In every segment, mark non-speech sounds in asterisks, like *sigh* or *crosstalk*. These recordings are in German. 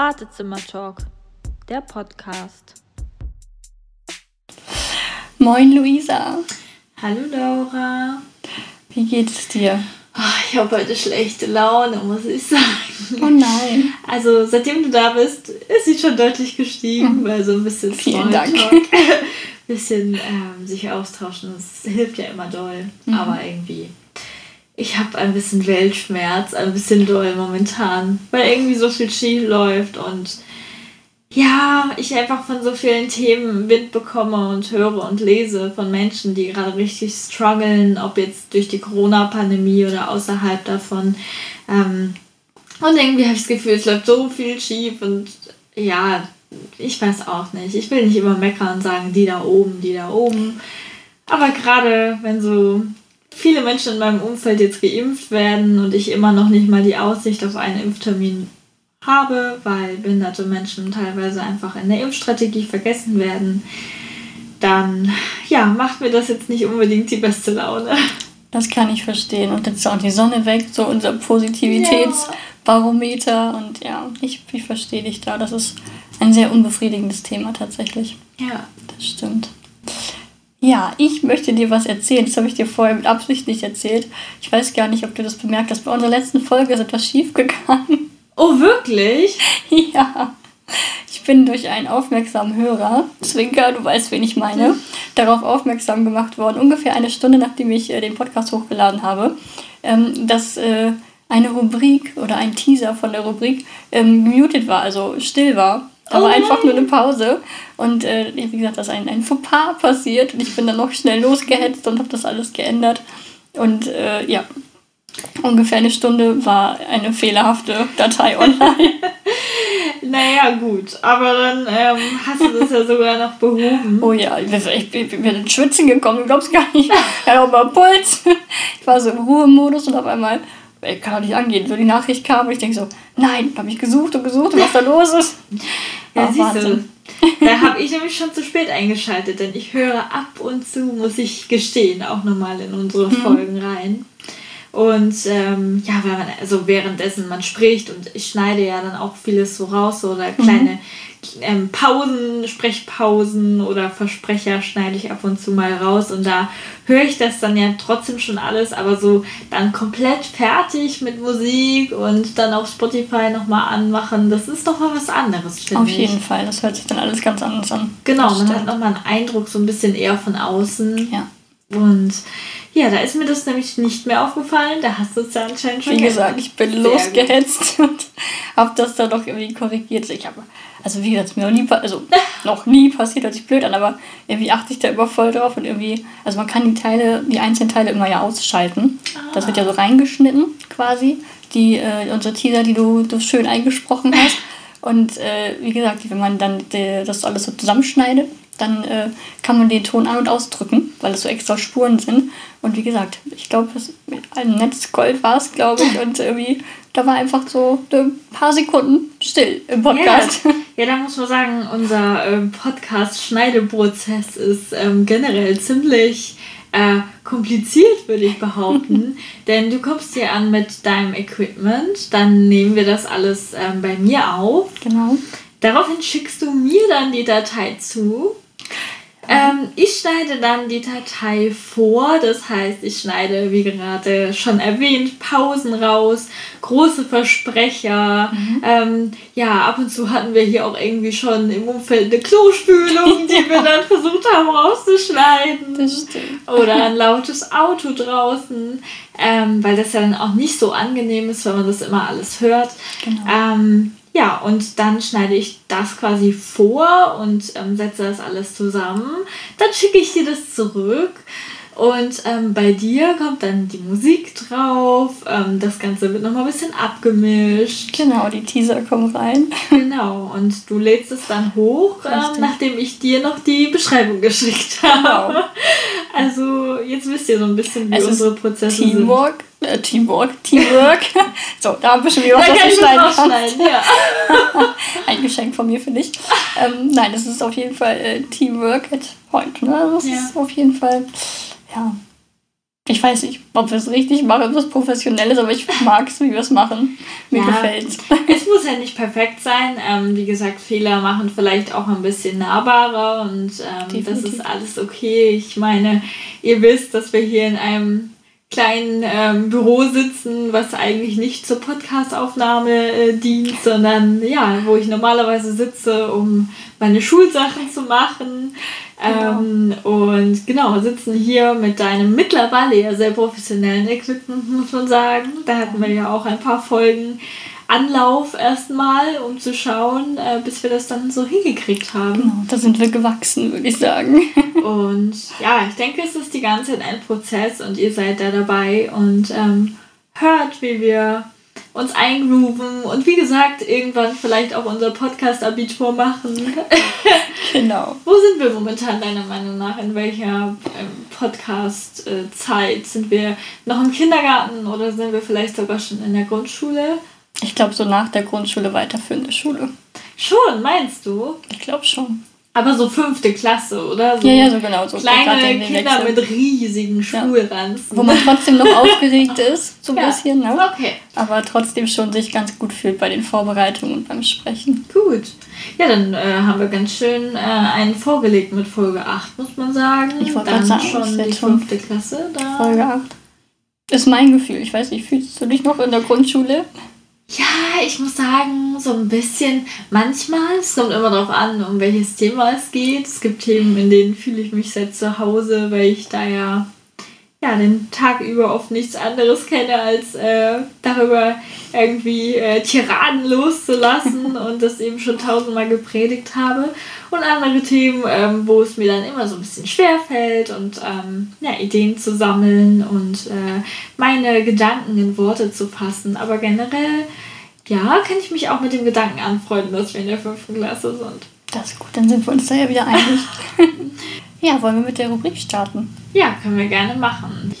Wartezimmer-Talk, der Podcast. Moin Luisa. Hallo Laura. Wie geht's dir? Ach, ich habe heute schlechte Laune, muss ich sagen. Oh nein. Also seitdem du da bist, ist sie schon deutlich gestiegen, weil so ein bisschen Vielen Dank. Smalltalk, *laughs* bisschen ähm, sich austauschen, das hilft ja immer doll. Mhm. Aber irgendwie, ich habe ein bisschen Weltschmerz, ein bisschen doll momentan, weil irgendwie so viel schief läuft und ja, ich einfach von so vielen Themen Wind bekomme und höre und lese von Menschen, die gerade richtig strugglen, ob jetzt durch die Corona-Pandemie oder außerhalb davon. Ähm, und irgendwie habe ich das Gefühl, es läuft so viel schief und ja, ich weiß auch nicht. Ich will nicht immer meckern und sagen, die da oben, die da oben. Aber gerade wenn so viele Menschen in meinem Umfeld jetzt geimpft werden und ich immer noch nicht mal die Aussicht auf einen Impftermin habe, weil behinderte Menschen teilweise einfach in der Impfstrategie vergessen werden, dann ja, macht mir das jetzt nicht unbedingt die beste Laune. Das kann ich verstehen. Und jetzt ist auch die Sonne weg, so unser Positivitätsbarometer. Und ja, ich, ich verstehe dich da. Das ist ein sehr unbefriedigendes Thema tatsächlich. Ja. Das stimmt. Ja, ich möchte dir was erzählen. Das habe ich dir vorher mit Absicht nicht erzählt. Ich weiß gar nicht, ob du das bemerkt hast. Bei unserer letzten Folge ist etwas schief gegangen. Oh, wirklich? *laughs* Ja. Ich bin durch einen aufmerksamen Hörer, Zwinker, du weißt, wen ich meine, darauf aufmerksam gemacht worden, ungefähr eine Stunde nachdem ich äh, den Podcast hochgeladen habe, ähm, dass äh, eine Rubrik oder ein Teaser von der Rubrik ähm, muted war, also still war. Da Oh war einfach nur eine Pause. Und äh, wie gesagt, da ist ein, ein Fauxpas passiert und ich bin dann noch schnell losgehetzt und habe das alles geändert. Und äh, ja, ungefähr eine Stunde war eine fehlerhafte Datei online. *laughs* Naja, gut. Aber dann ähm, hast du das ja sogar noch behoben. Oh ja, ich bin, bin ins Schwitzen gekommen, du glaubst gar nicht. Ich hatte auch mal Puls. Ich war so im Ruhemodus und auf einmal, ich kann doch nicht angehen, so die Nachricht kam und ich denke so, nein, habe ich gesucht und gesucht und was da los ist. *laughs* Ja, Oh, siehst du. *laughs* Da habe ich nämlich schon zu spät eingeschaltet, denn ich höre ab und zu, muss ich gestehen, auch nochmal in unsere Folgen rein. Und ähm, ja, weil man, also währenddessen man spricht und ich schneide ja dann auch vieles so raus so, oder kleine ähm, Pausen, Sprechpausen oder Versprecher schneide ich ab und zu mal raus und da höre ich das dann ja trotzdem schon alles, aber so dann komplett fertig mit Musik und dann auf Spotify nochmal anmachen, das ist doch mal was anderes, finde Auf ich. jeden Fall, das hört sich dann alles ganz anders an. Genau, man hat nochmal einen Eindruck so ein bisschen eher von außen. Ja. Und ja, da ist mir das nämlich nicht mehr aufgefallen. Da hast du es ja anscheinend schon Wie gesagt, ich bin Sehr losgehetzt und *laughs* habe das dann noch irgendwie korrigiert. Ich habe, also wie gesagt, es ist mir noch nie, also *laughs* noch nie passiert, hört sich blöd an, aber irgendwie achte ich da immer voll drauf und irgendwie, also man kann die Teile, die einzelnen Teile immer ja ausschalten. Das wird ja so reingeschnitten quasi, die, äh, unsere Teaser, die du, du schön eingesprochen hast. *laughs* Und äh, wie gesagt, wenn man dann äh, das alles so zusammenschneidet, dann äh, kann man den Ton an- und ausdrücken, weil es so extra Spuren sind. Und wie gesagt, ich glaube, mit einem Netzgold war es, glaube ich. Und irgendwie, da war einfach so ein paar Sekunden still im Podcast. Ja, ja, da muss man sagen, unser ähm, Podcast-Schneideprozess ist ähm, generell ziemlich äh, kompliziert, würde ich behaupten. *laughs* Denn du kommst hier an mit deinem Equipment, dann nehmen wir das alles ähm, bei mir auf. Genau. Daraufhin schickst du mir dann die Datei zu. Ähm, ich schneide dann die Datei vor, das heißt, ich schneide, wie gerade schon erwähnt, Pausen raus, große Versprecher. Ähm, ja, ab und zu hatten wir hier auch irgendwie schon im Umfeld eine Klospülung, *laughs* die wir dann versucht haben rauszuschneiden. Das stimmt. Oder ein lautes Auto draußen, ähm, weil das ja dann auch nicht so angenehm ist, wenn man das immer alles hört. Genau. Ja, und dann schneide ich das quasi vor und ähm, setze das alles zusammen. Dann schicke ich dir das zurück. Und ähm, bei dir kommt dann die Musik drauf. Ähm, das Ganze wird nochmal ein bisschen abgemischt. Genau, die Teaser kommen rein. Genau. Und du lädst es dann hoch, ähm, nachdem ich dir noch die Beschreibung geschickt habe. Also jetzt wisst ihr so ein bisschen, wie Es unsere Prozesse sind. Teamwork. Äh, Teamwork, Teamwork. *laughs* so, da haben wir schon wieder Da was, du ich schneiden ja. *laughs* Ein Geschenk von mir für dich. Ähm, nein, das ist auf jeden Fall äh, Teamwork at Point. Ne? Das Ja. ist auf jeden Fall, ja. Ich weiß nicht, ob wir es richtig machen, ob es professionell ist, aber ich mag es, wie wir es machen. Mir Ja. gefällt's. *laughs* Es muss ja nicht perfekt sein. Ähm, wie gesagt, Fehler machen vielleicht auch ein bisschen nahbarer und ähm, das ist alles okay. Ich meine, ihr wisst, dass wir hier in einem kleinen ähm, Büro sitzen, was eigentlich nicht zur Podcastaufnahme äh, dient, sondern ja, wo ich normalerweise sitze, um meine Schulsachen zu machen. Ähm, und genau, sitzen hier mit deinem mittlerweile ja sehr professionellen Equipment, muss man sagen. Da hatten wir ja auch ein paar Folgen Anlauf erstmal, um zu schauen, äh, bis wir das dann so hingekriegt haben. Genau, da sind wir gewachsen, würde ich sagen. *laughs* Und ja, ich denke, es ist die ganze Zeit ein Prozess und ihr seid da dabei und ähm, hört, wie wir uns eingrooven und wie gesagt, irgendwann vielleicht auch unser Podcast-Abitur machen. *laughs* genau. Wo sind wir momentan deiner Meinung nach? In welcher ähm, Podcast-Zeit? Sind wir noch im Kindergarten oder sind wir vielleicht sogar schon in der Grundschule? Ich glaube, so nach der Grundschule weiterführende Schule. Schon, meinst du? Ich glaube schon. Aber so fünfte Klasse, oder? So Ja, ja, so genau. So kleine Kinder Wechsel. mit riesigen Schulranzen. Wo man trotzdem noch aufgeregt *laughs* ist, so ein Ja. bisschen, ne? Okay, Aber trotzdem schon sich ganz gut fühlt bei den Vorbereitungen und beim Sprechen. gut. Ja, dann äh, haben wir ganz schön äh, einen vorgelegt mit Folge 8, muss man sagen. Ich wollte Dann gerade sagen, schon die fünfte Klasse da. Folge 8. Ist mein Gefühl. Ich weiß nicht, fühlst du dich noch in der Grundschule? Ja, ich muss sagen, so ein bisschen, manchmal, es kommt immer darauf an, um welches Thema es geht. Es gibt Themen, in denen fühle ich mich sehr zu Hause, weil ich da ja, ja den Tag über oft nichts anderes kenne, als äh, darüber irgendwie äh, Tiraden loszulassen *laughs* und das eben schon tausendmal gepredigt habe. Und andere Themen, ähm, wo es mir dann immer so ein bisschen schwer fällt und ähm, ja, Ideen zu sammeln und äh, meine Gedanken in Worte zu fassen. Aber generell, ja, kann ich mich auch mit dem Gedanken anfreunden, dass wir in der fünften Klasse sind. Das ist gut, dann sind wir uns da ja wieder einig. *laughs* ja, wollen wir mit der Rubrik starten? Ja, können wir gerne machen.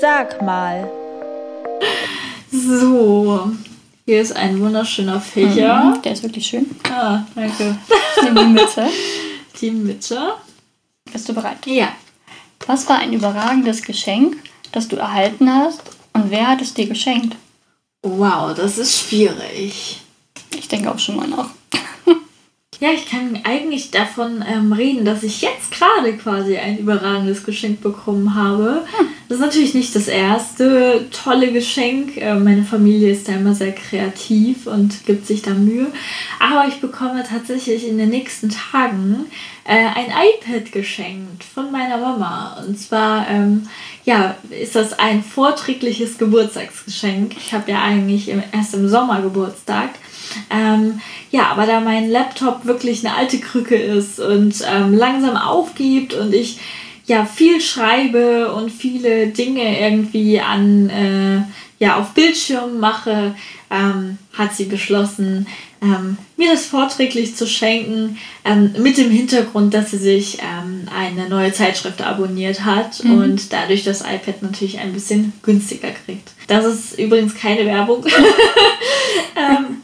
Sag mal. So, hier ist ein wunderschöner Fächer. Mhm, der ist wirklich schön. Ah, danke. Die Mitte. *laughs* Die Mitte. Bist du bereit? Ja. Was war ein überragendes Geschenk, das du erhalten hast und wer hat es dir geschenkt? Wow, das ist schwierig. Ich denke auch schon mal nach. Ja, ich kann eigentlich davon ähm, reden, dass ich jetzt gerade quasi ein überragendes Geschenk bekommen habe. Das ist natürlich nicht das erste tolle Geschenk. Äh, meine Familie ist da immer sehr kreativ und gibt sich da Mühe. Aber ich bekomme tatsächlich in den nächsten Tagen äh, ein iPad geschenkt von meiner Mama. Und zwar, ähm, ja, ist das ein vorträgliches Geburtstagsgeschenk. Ich habe ja eigentlich im, erst im Sommer Geburtstag. Ähm, ja, aber da mein Laptop wirklich eine alte Krücke ist und ähm, langsam aufgibt und ich ja viel schreibe und viele Dinge irgendwie an äh, ja auf Bildschirm mache, ähm, hat sie beschlossen, ähm, mir das vorträglich zu schenken, ähm, mit dem Hintergrund, dass sie sich ähm, eine neue Zeitschrift abonniert hat und dadurch das iPad natürlich ein bisschen günstiger kriegt. Das ist übrigens keine Werbung. *laughs* ähm,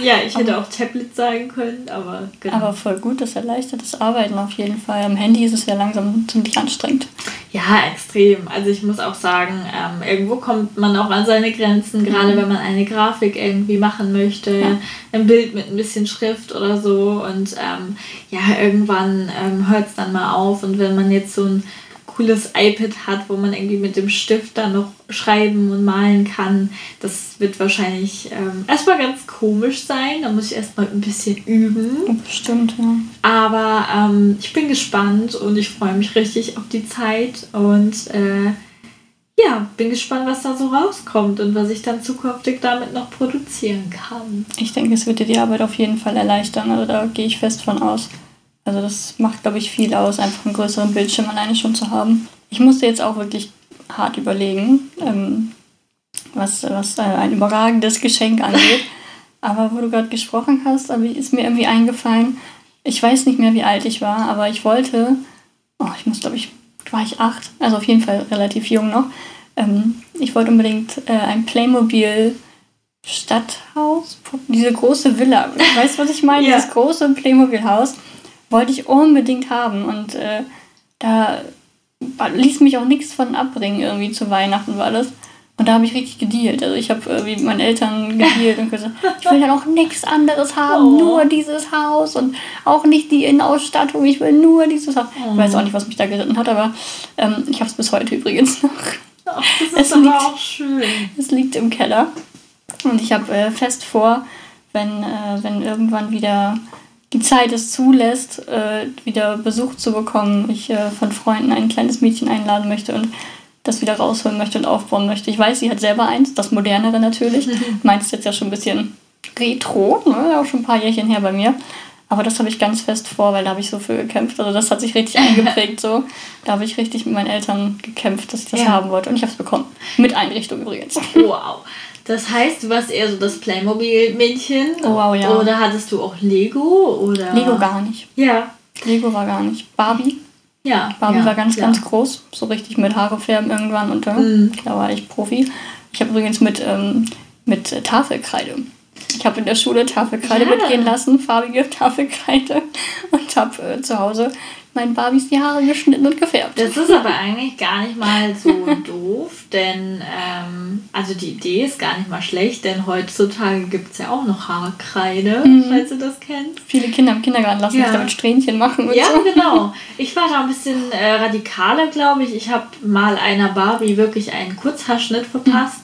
ja, ich hätte auch Tablet sagen können, aber genau. Aber voll gut, das erleichtert das Arbeiten auf jeden Fall. Am Handy ist es ja langsam ziemlich anstrengend. Ja, extrem. Also ich muss auch sagen, ähm, irgendwo kommt man auch an seine Grenzen, gerade wenn man eine Grafik irgendwie machen möchte, Ja. ein Bild mit ein bisschen Schrift oder so. Und ähm, ja, irgendwann ähm, hört es dann mal auf. Und wenn man jetzt so ein cooles iPad hat, wo man irgendwie mit dem Stift dann noch schreiben und malen kann, das wird wahrscheinlich ähm, erstmal ganz komisch sein. Da muss ich erstmal ein bisschen üben. Bestimmt, ja. Aber ähm, ich bin gespannt und ich freue mich richtig auf die Zeit und äh, ja, bin gespannt, was da so rauskommt und was ich dann zukünftig damit noch produzieren kann. Ich denke, es wird dir die Arbeit auf jeden Fall erleichtern. Also da gehe ich fest von aus. Also das macht, glaube ich, viel aus, einfach einen größeren Bildschirm alleine schon zu haben. Ich musste jetzt auch wirklich hart überlegen, ähm, was, was äh, ein überragendes Geschenk angeht. *laughs* Aber wo du gerade gesprochen hast, ist mir irgendwie eingefallen, ich weiß nicht mehr, wie alt ich war, aber ich wollte, oh, ich muss, glaube ich, war ich acht, also auf jeden Fall relativ jung noch. Ähm, ich wollte unbedingt äh, ein Playmobil Stadthaus, diese große Villa. Weißt du, was ich meine? Ja. Dieses große Playmobil-Haus wollte ich unbedingt haben. Und äh, da ließ mich auch nichts von abbringen, irgendwie zu Weihnachten war das. Und da habe ich richtig gedealt. Also ich habe äh, wie mit meinen Eltern gedealt und gesagt, ich will dann auch nichts anderes haben, oh. nur dieses Haus und auch nicht die Innenausstattung, ich will nur dieses Haus. Oh. Ich weiß auch nicht, was mich da geritten hat, aber ähm, ich habe es bis heute übrigens noch. Ach, das *laughs* ist es liegt, auch schön. Es liegt im Keller. Und ich habe äh, fest vor, wenn, äh, wenn irgendwann wieder die Zeit es zulässt, äh, wieder Besuch zu bekommen, ich äh, von Freunden ein kleines Mädchen einladen möchte und das wieder rausholen möchte und aufbauen möchte. Ich weiß, sie hat selber eins, das modernere natürlich. Mhm. *laughs* Meins ist jetzt ja schon ein bisschen retro, ne? auch schon ein paar Jährchen her bei mir. Aber das habe ich ganz fest vor, weil da habe ich so für gekämpft. Also das hat sich richtig *laughs* eingeprägt so. Da habe ich richtig mit meinen Eltern gekämpft, dass ich das ja. haben wollte. Und ich habe es bekommen. Mit Einrichtung übrigens. Wow. Das heißt, du warst eher so das Playmobil-Mädchen. Oh, wow, ja. Oder hattest du auch Lego? Oder? Lego gar nicht. Ja. Lego war gar nicht. Barbie? Ja. Barbie ja, war ganz, klar. ganz groß. So richtig mit Haare färben irgendwann. Und äh, Mhm. da war ich Profi. Ich habe übrigens mit, ähm, mit Tafelkreide. Ich habe in der Schule Tafelkreide Ja. mitgehen lassen, farbige Tafelkreide. Und habe äh, zu Hause meinen Barbies die Haare geschnitten und gefärbt. Das ist aber eigentlich gar nicht mal so *laughs* doof, denn ähm, also die Idee ist gar nicht mal schlecht, denn heutzutage gibt es ja auch noch Haarkreide, Mhm. falls du das kennst. Viele Kinder im Kindergarten lassen Ja. sich damit Strähnchen machen und Ja, so. genau. *laughs* Ich war da ein bisschen äh, radikaler, glaube ich. Ich habe mal einer Barbie wirklich einen Kurzhaarschnitt verpasst.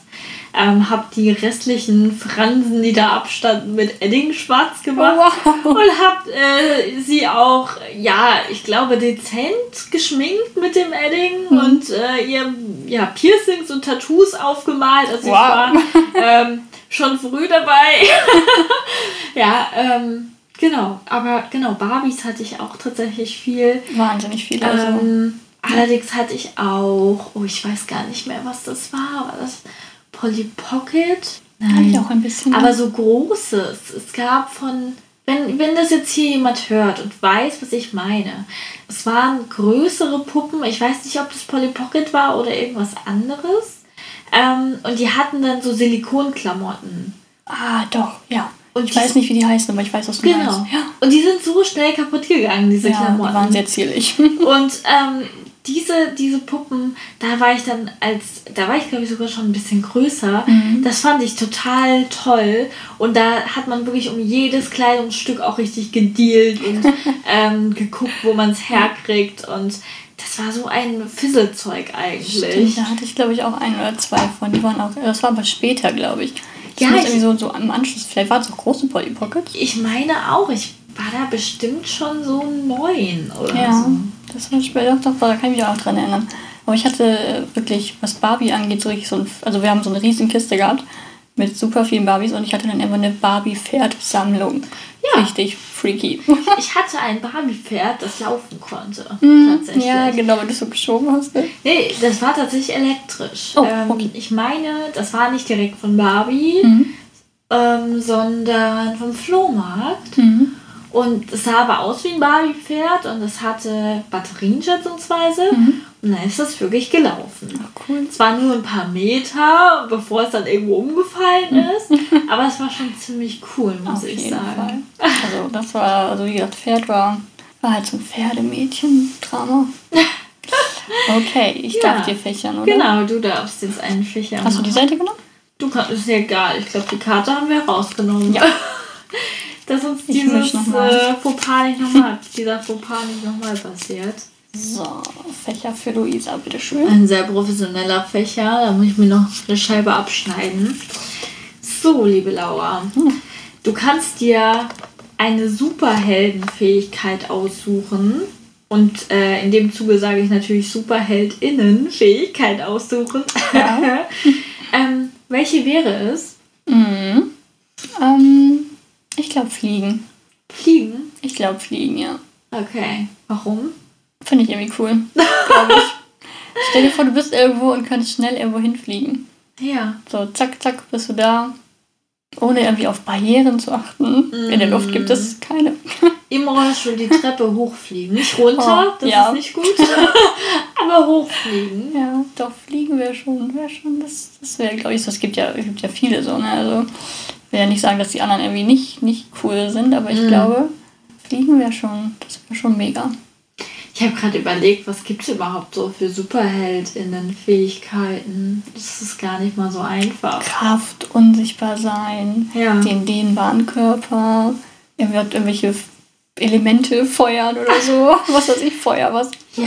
Ähm, habe die restlichen Fransen, die da abstanden, mit Edding schwarz gemacht. Wow. Und habe äh, sie auch, ja, ich glaube, dezent geschminkt mit dem Edding Mhm. und äh, ihr ja, Piercings und Tattoos aufgemalt. Also Wow. ich war ähm, schon früh dabei. *laughs* ja, ähm, genau. Aber genau, Barbies hatte ich auch tatsächlich viel. Wahnsinnig viele. Also. Ähm, allerdings hatte ich auch, oh, ich weiß gar nicht mehr, was das war. War das Polly Pocket? Hab ich auch ein bisschen. Aber so großes. Es gab von, wenn, wenn das jetzt hier jemand hört und weiß, was ich meine. Es waren größere Puppen. Ich weiß nicht, ob das Polly Pocket war oder irgendwas anderes. Ähm, und die hatten dann so Silikonklamotten. ah, doch, ja. Und ich die- weiß nicht, wie die heißen, aber ich weiß, was du Genau. meinst. Ja, Und die sind so schnell kaputt gegangen, diese ja die Klamotten. waren sehr zierlich. Und ähm, diese, diese Puppen, da war ich dann als, da war ich glaube ich sogar schon ein bisschen größer. Mhm. Das fand ich total toll. Und da hat man wirklich um jedes Kleidungsstück auch richtig gedealt und *laughs* ähm, geguckt, wo man es herkriegt. Und das war so ein Fisselzeug eigentlich. Stimmt, da hatte ich, glaube ich, auch ein oder zwei von. Die waren auch, das war aber später, glaube ich. Das Ja, muss ich- irgendwie so, so am Anschluss, vielleicht waren es auch große Polly Pockets. Ich meine auch, ich war da bestimmt schon so neun oder Ja, so. das war später, doch, doch, da kann ich mich auch dran erinnern. Aber ich hatte äh, wirklich, was Barbie angeht, so richtig so ein, also wir haben so eine riesen Kiste gehabt mit super vielen Barbies und ich hatte dann immer eine Barbie-Pferd-Sammlung. Ja. Richtig freaky. Ich hatte ein Barbie-Pferd, das laufen konnte. *laughs* Tatsächlich. Mhm. Ja, genau, wenn du so geschoben hast. Ne? Nee, das war tatsächlich elektrisch. Oh, ähm, okay. Ich meine, das war nicht direkt von Barbie, Mhm. ähm, sondern vom Flohmarkt. Mhm. Und es sah aber aus wie ein Barbie-Pferd und es hatte Batterien schätzungsweise. Mhm. Und dann ist das wirklich gelaufen. Ach, cool. Es war nur ein paar Meter, bevor es dann irgendwo umgefallen ist. *laughs* aber es war schon ziemlich cool, muss Auf ich jeden sagen. Fall. *laughs* Also das war, also wie gesagt, Pferd war, war halt so ein Pferdemädchen-Drama. *laughs* Okay, ich Ja, darf dir fächern, oder? Genau, du darfst jetzt einen Fächer Hast du die machen. Seite genommen? Du kannst, ist ja egal. Ich glaube, die Karte haben wir rausgenommen. Ja. Dass uns Ich dieses äh, Fauxpas nicht nochmal, *laughs* dieser Fauxpas nicht nochmal passiert. So, Fächer für Luisa, bitteschön. Ein sehr professioneller Fächer. Da muss ich mir noch eine Scheibe abschneiden. So, liebe Laura. Du kannst dir eine Superheldenfähigkeit aussuchen. Und äh, in dem Zuge sage ich natürlich Superheldinnenfähigkeit aussuchen. Ja. *laughs* ähm, welche wäre es? Mhm. Ähm, glaube Fliegen. Fliegen? Ich glaube Fliegen, ja. Okay. Warum? Finde ich irgendwie cool. Glaube ich. *laughs* Stell dir vor, du bist irgendwo und kannst schnell irgendwo hinfliegen. Ja. So, zack, zack, bist du da. Ohne irgendwie auf Barrieren zu achten. In der Luft gibt es keine. *laughs* Im Rollstuhl die Treppe hochfliegen. Nicht runter, Oh, das ja. ist nicht gut. *laughs* Aber hochfliegen. Ja, doch, fliegen wäre schon, wäre schon, das, das wäre, glaube ich, so. Es gibt ja, es gibt ja viele so, ne? Also, will ja nicht sagen, dass die anderen irgendwie nicht, nicht cool sind, aber ich Mhm. glaube, Fliegen wäre schon, das wäre schon mega. Ich habe gerade überlegt, was gibt es überhaupt so für Superheldinnen-Fähigkeiten? Das ist gar nicht mal so einfach. Kraft, unsichtbar sein, Ja. den dehnbaren Körper, er wird irgendwelche Elemente feuern oder so. *laughs* was weiß ich, Feuer, was? Ja,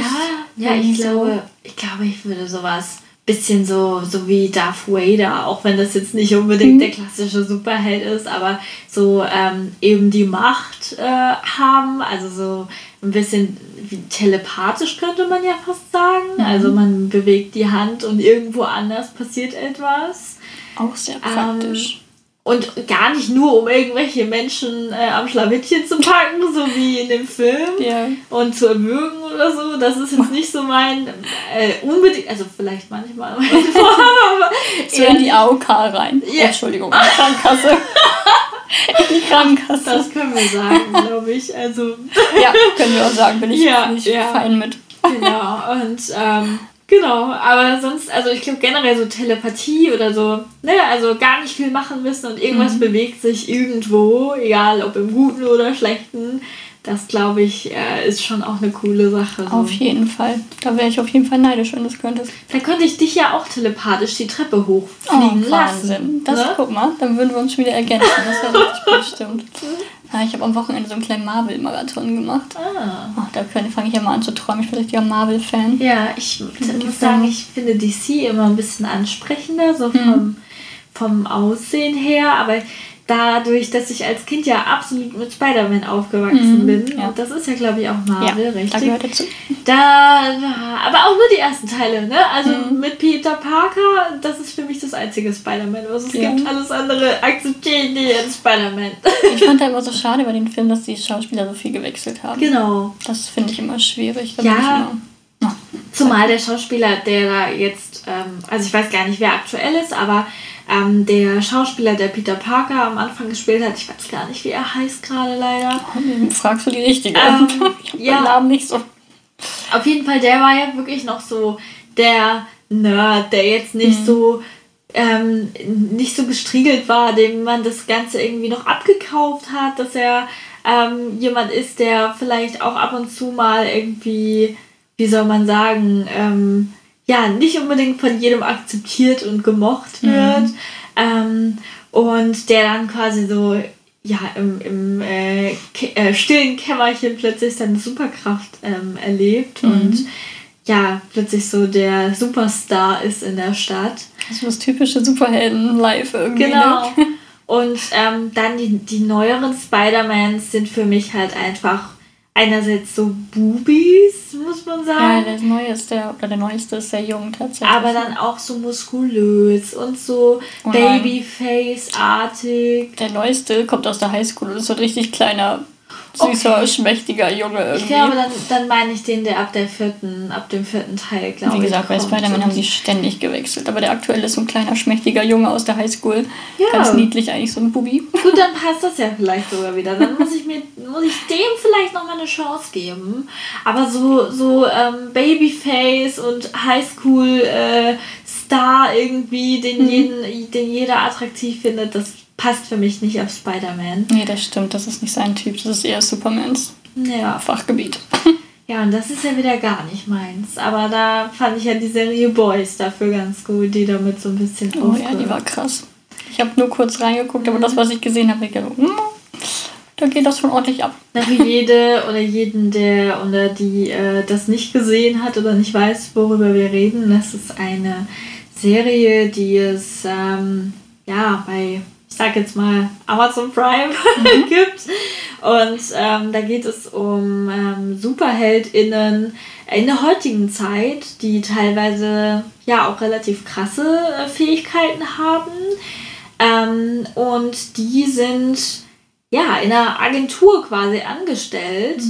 ja, ich glaube, ich glaube, ich würde sowas bisschen so, so wie Darth Vader, auch wenn das jetzt nicht unbedingt Mhm. der klassische Superheld ist, aber so ähm, eben die Macht äh, haben, also so ein bisschen wie telepathisch könnte man ja fast sagen. Mhm. Also man bewegt die Hand und irgendwo anders passiert etwas. Auch sehr praktisch. Und gar nicht nur, um irgendwelche Menschen äh, am Schlawittchen zu packen, so wie in dem Film Ja. und zu erwürgen oder so. Das ist jetzt nicht so mein äh, unbedingt, also vielleicht manchmal mein *laughs* aber So in die nicht. AOK rein. Ja. Entschuldigung, Krankenkasse. *laughs* in die Krankenkasse. Das können wir sagen, glaube ich. Also ja, können wir auch sagen, bin ich, Ja, bin ich ja. fein mit. genau. Und ähm, genau, aber sonst, also ich glaube generell so Telepathie oder so, ne, also gar nicht viel machen müssen und irgendwas Mhm. bewegt sich irgendwo, egal ob im Guten oder Schlechten. Das glaube ich, äh, ist schon auch eine coole Sache. So. Auf jeden Fall. Da wäre ich auf jeden Fall neidisch, wenn du es könntest. Da könnte ich dich ja auch telepathisch die Treppe Oh, hochfliegen Wahnsinn. lassen. Das, ne? guck mal, dann würden wir uns schon wieder ergänzen. Das wäre richtig stimmt. Ja, *laughs* ich habe am Wochenende so einen kleinen Marvel-Marathon gemacht. Ah. Ach, da fange ich ja mal an zu träumen. Ich bin richtiger Marvel-Fan. Ja, ich muss sagen, ich finde DC immer ein bisschen ansprechender, so vom, Mhm. vom Aussehen her, aber dadurch, dass ich als Kind ja absolut mit Spider-Man aufgewachsen Mhm, bin, ja. und das ist ja, glaube ich, auch Marvel, ja, da richtig? gehört dazu. Da, aber auch nur die ersten Teile, ne? Also Mhm. mit Peter Parker, das ist für mich das einzige Spider-Man, was es Ja. gibt. Alles andere akzeptiere ich nicht als Spider-Man. Ich fand da immer so schade bei den Filmen, dass die Schauspieler so viel gewechselt haben. genau. Das finde ich immer schwierig. Da Ja. Zumal der Schauspieler, der da jetzt, ähm, also ich weiß gar nicht, wer aktuell ist, aber ähm, der Schauspieler, der Peter Parker am Anfang gespielt hat, ich weiß gar nicht, wie er heißt gerade leider. fragst du die Richtige. Ähm, *laughs* ich habe ja. den Namen nicht so. Auf jeden Fall, der war ja wirklich noch so der Nerd, der jetzt nicht Mhm. so ähm, nicht so gestriegelt war, dem man das Ganze irgendwie noch abgekauft hat, dass er ähm, jemand ist, der vielleicht auch ab und zu mal irgendwie, wie soll man sagen, ähm, ja, nicht unbedingt von jedem akzeptiert und gemocht wird. Ähm, und der dann quasi so, ja, im, im äh, äh, stillen Kämmerchen plötzlich seine Superkraft ähm, erlebt und ja, plötzlich so der Superstar ist in der Stadt. Das ist das typische Superhelden-Live irgendwie. Genau. Ne? *laughs* Und ähm, dann die, die neueren Spider-Mans sind für mich halt einfach einerseits so Boobies, muss man Ja, sagen. der neue ist der, oder der neueste ist sehr jung tatsächlich. aber dann auch so muskulös und so. Babyface-artig. Der neueste kommt aus der Highschool und ist so ein richtig kleiner, süßer, Okay. schmächtiger Junge irgendwie. Ich glaube, dann, dann meine ich den, der ab der vierten, ab dem vierten Teil, glaube ich. Wie gesagt, bei. Spider-Man haben die ständig gewechselt. Aber der aktuelle ist so ein kleiner, schmächtiger Junge aus der Highschool. Ja. Ganz niedlich eigentlich, so ein Bubi. Gut, dann passt das ja vielleicht sogar wieder. Dann muss ich mir, muss ich dem vielleicht nochmal eine Chance geben. Aber so, so ähm, Babyface und Highschool äh, Star irgendwie, den, jeden, den jeder attraktiv findet, das passt für mich nicht auf Spider-Man. Nee, das stimmt. Das ist nicht sein Typ. Das ist eher Supermans Ja. Fachgebiet. *laughs* ja, und das ist ja wieder gar nicht meins. Aber da fand ich ja die Serie Boys dafür ganz gut, die damit so ein bisschen Oh ja, aufge- die war krass. Ich habe nur kurz reingeguckt, aber das, was ich gesehen habe, ich gedacht, hm, da geht das schon ordentlich ab. Na, für jede *laughs* oder jeden, der oder die äh, das nicht gesehen hat oder nicht weiß, worüber wir reden, das ist eine Serie, die es ähm, ja bei, sag jetzt mal, Amazon Prime *laughs* gibt. Und ähm, da geht es um ähm, SuperheldInnen in der heutigen Zeit, die teilweise ja auch relativ krasse äh, Fähigkeiten haben. Ähm, und die sind ja, in einer Agentur quasi angestellt.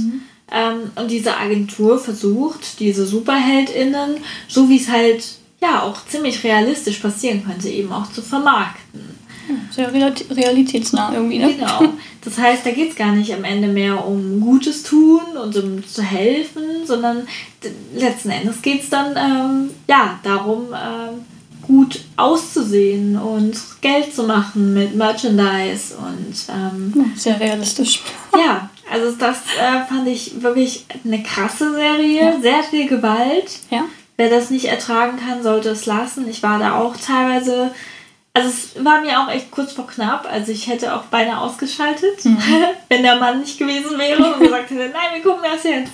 Ähm, und diese Agentur versucht, diese SuperheldInnen, so wie es halt ja auch ziemlich realistisch passieren könnte, eben auch zu vermarkten. Sehr reali- realitätsnah irgendwie, ne? Genau. Das heißt, da geht es gar nicht am Ende mehr um Gutes tun und um zu helfen, sondern letzten Endes geht es dann ähm, ja, darum, ähm, gut auszusehen und Geld zu machen mit Merchandise und ähm, Sehr realistisch. *laughs* ja, Also das äh, fand ich wirklich eine krasse Serie, ja. sehr viel Gewalt. Ja. Wer das nicht ertragen kann, sollte es lassen. Ich war da auch teilweise, also es war mir auch echt kurz vor knapp. Also ich hätte auch beinahe ausgeschaltet, mhm. *laughs* wenn der Mann nicht gewesen wäre und gesagt hätte, nein, wir gucken das jetzt.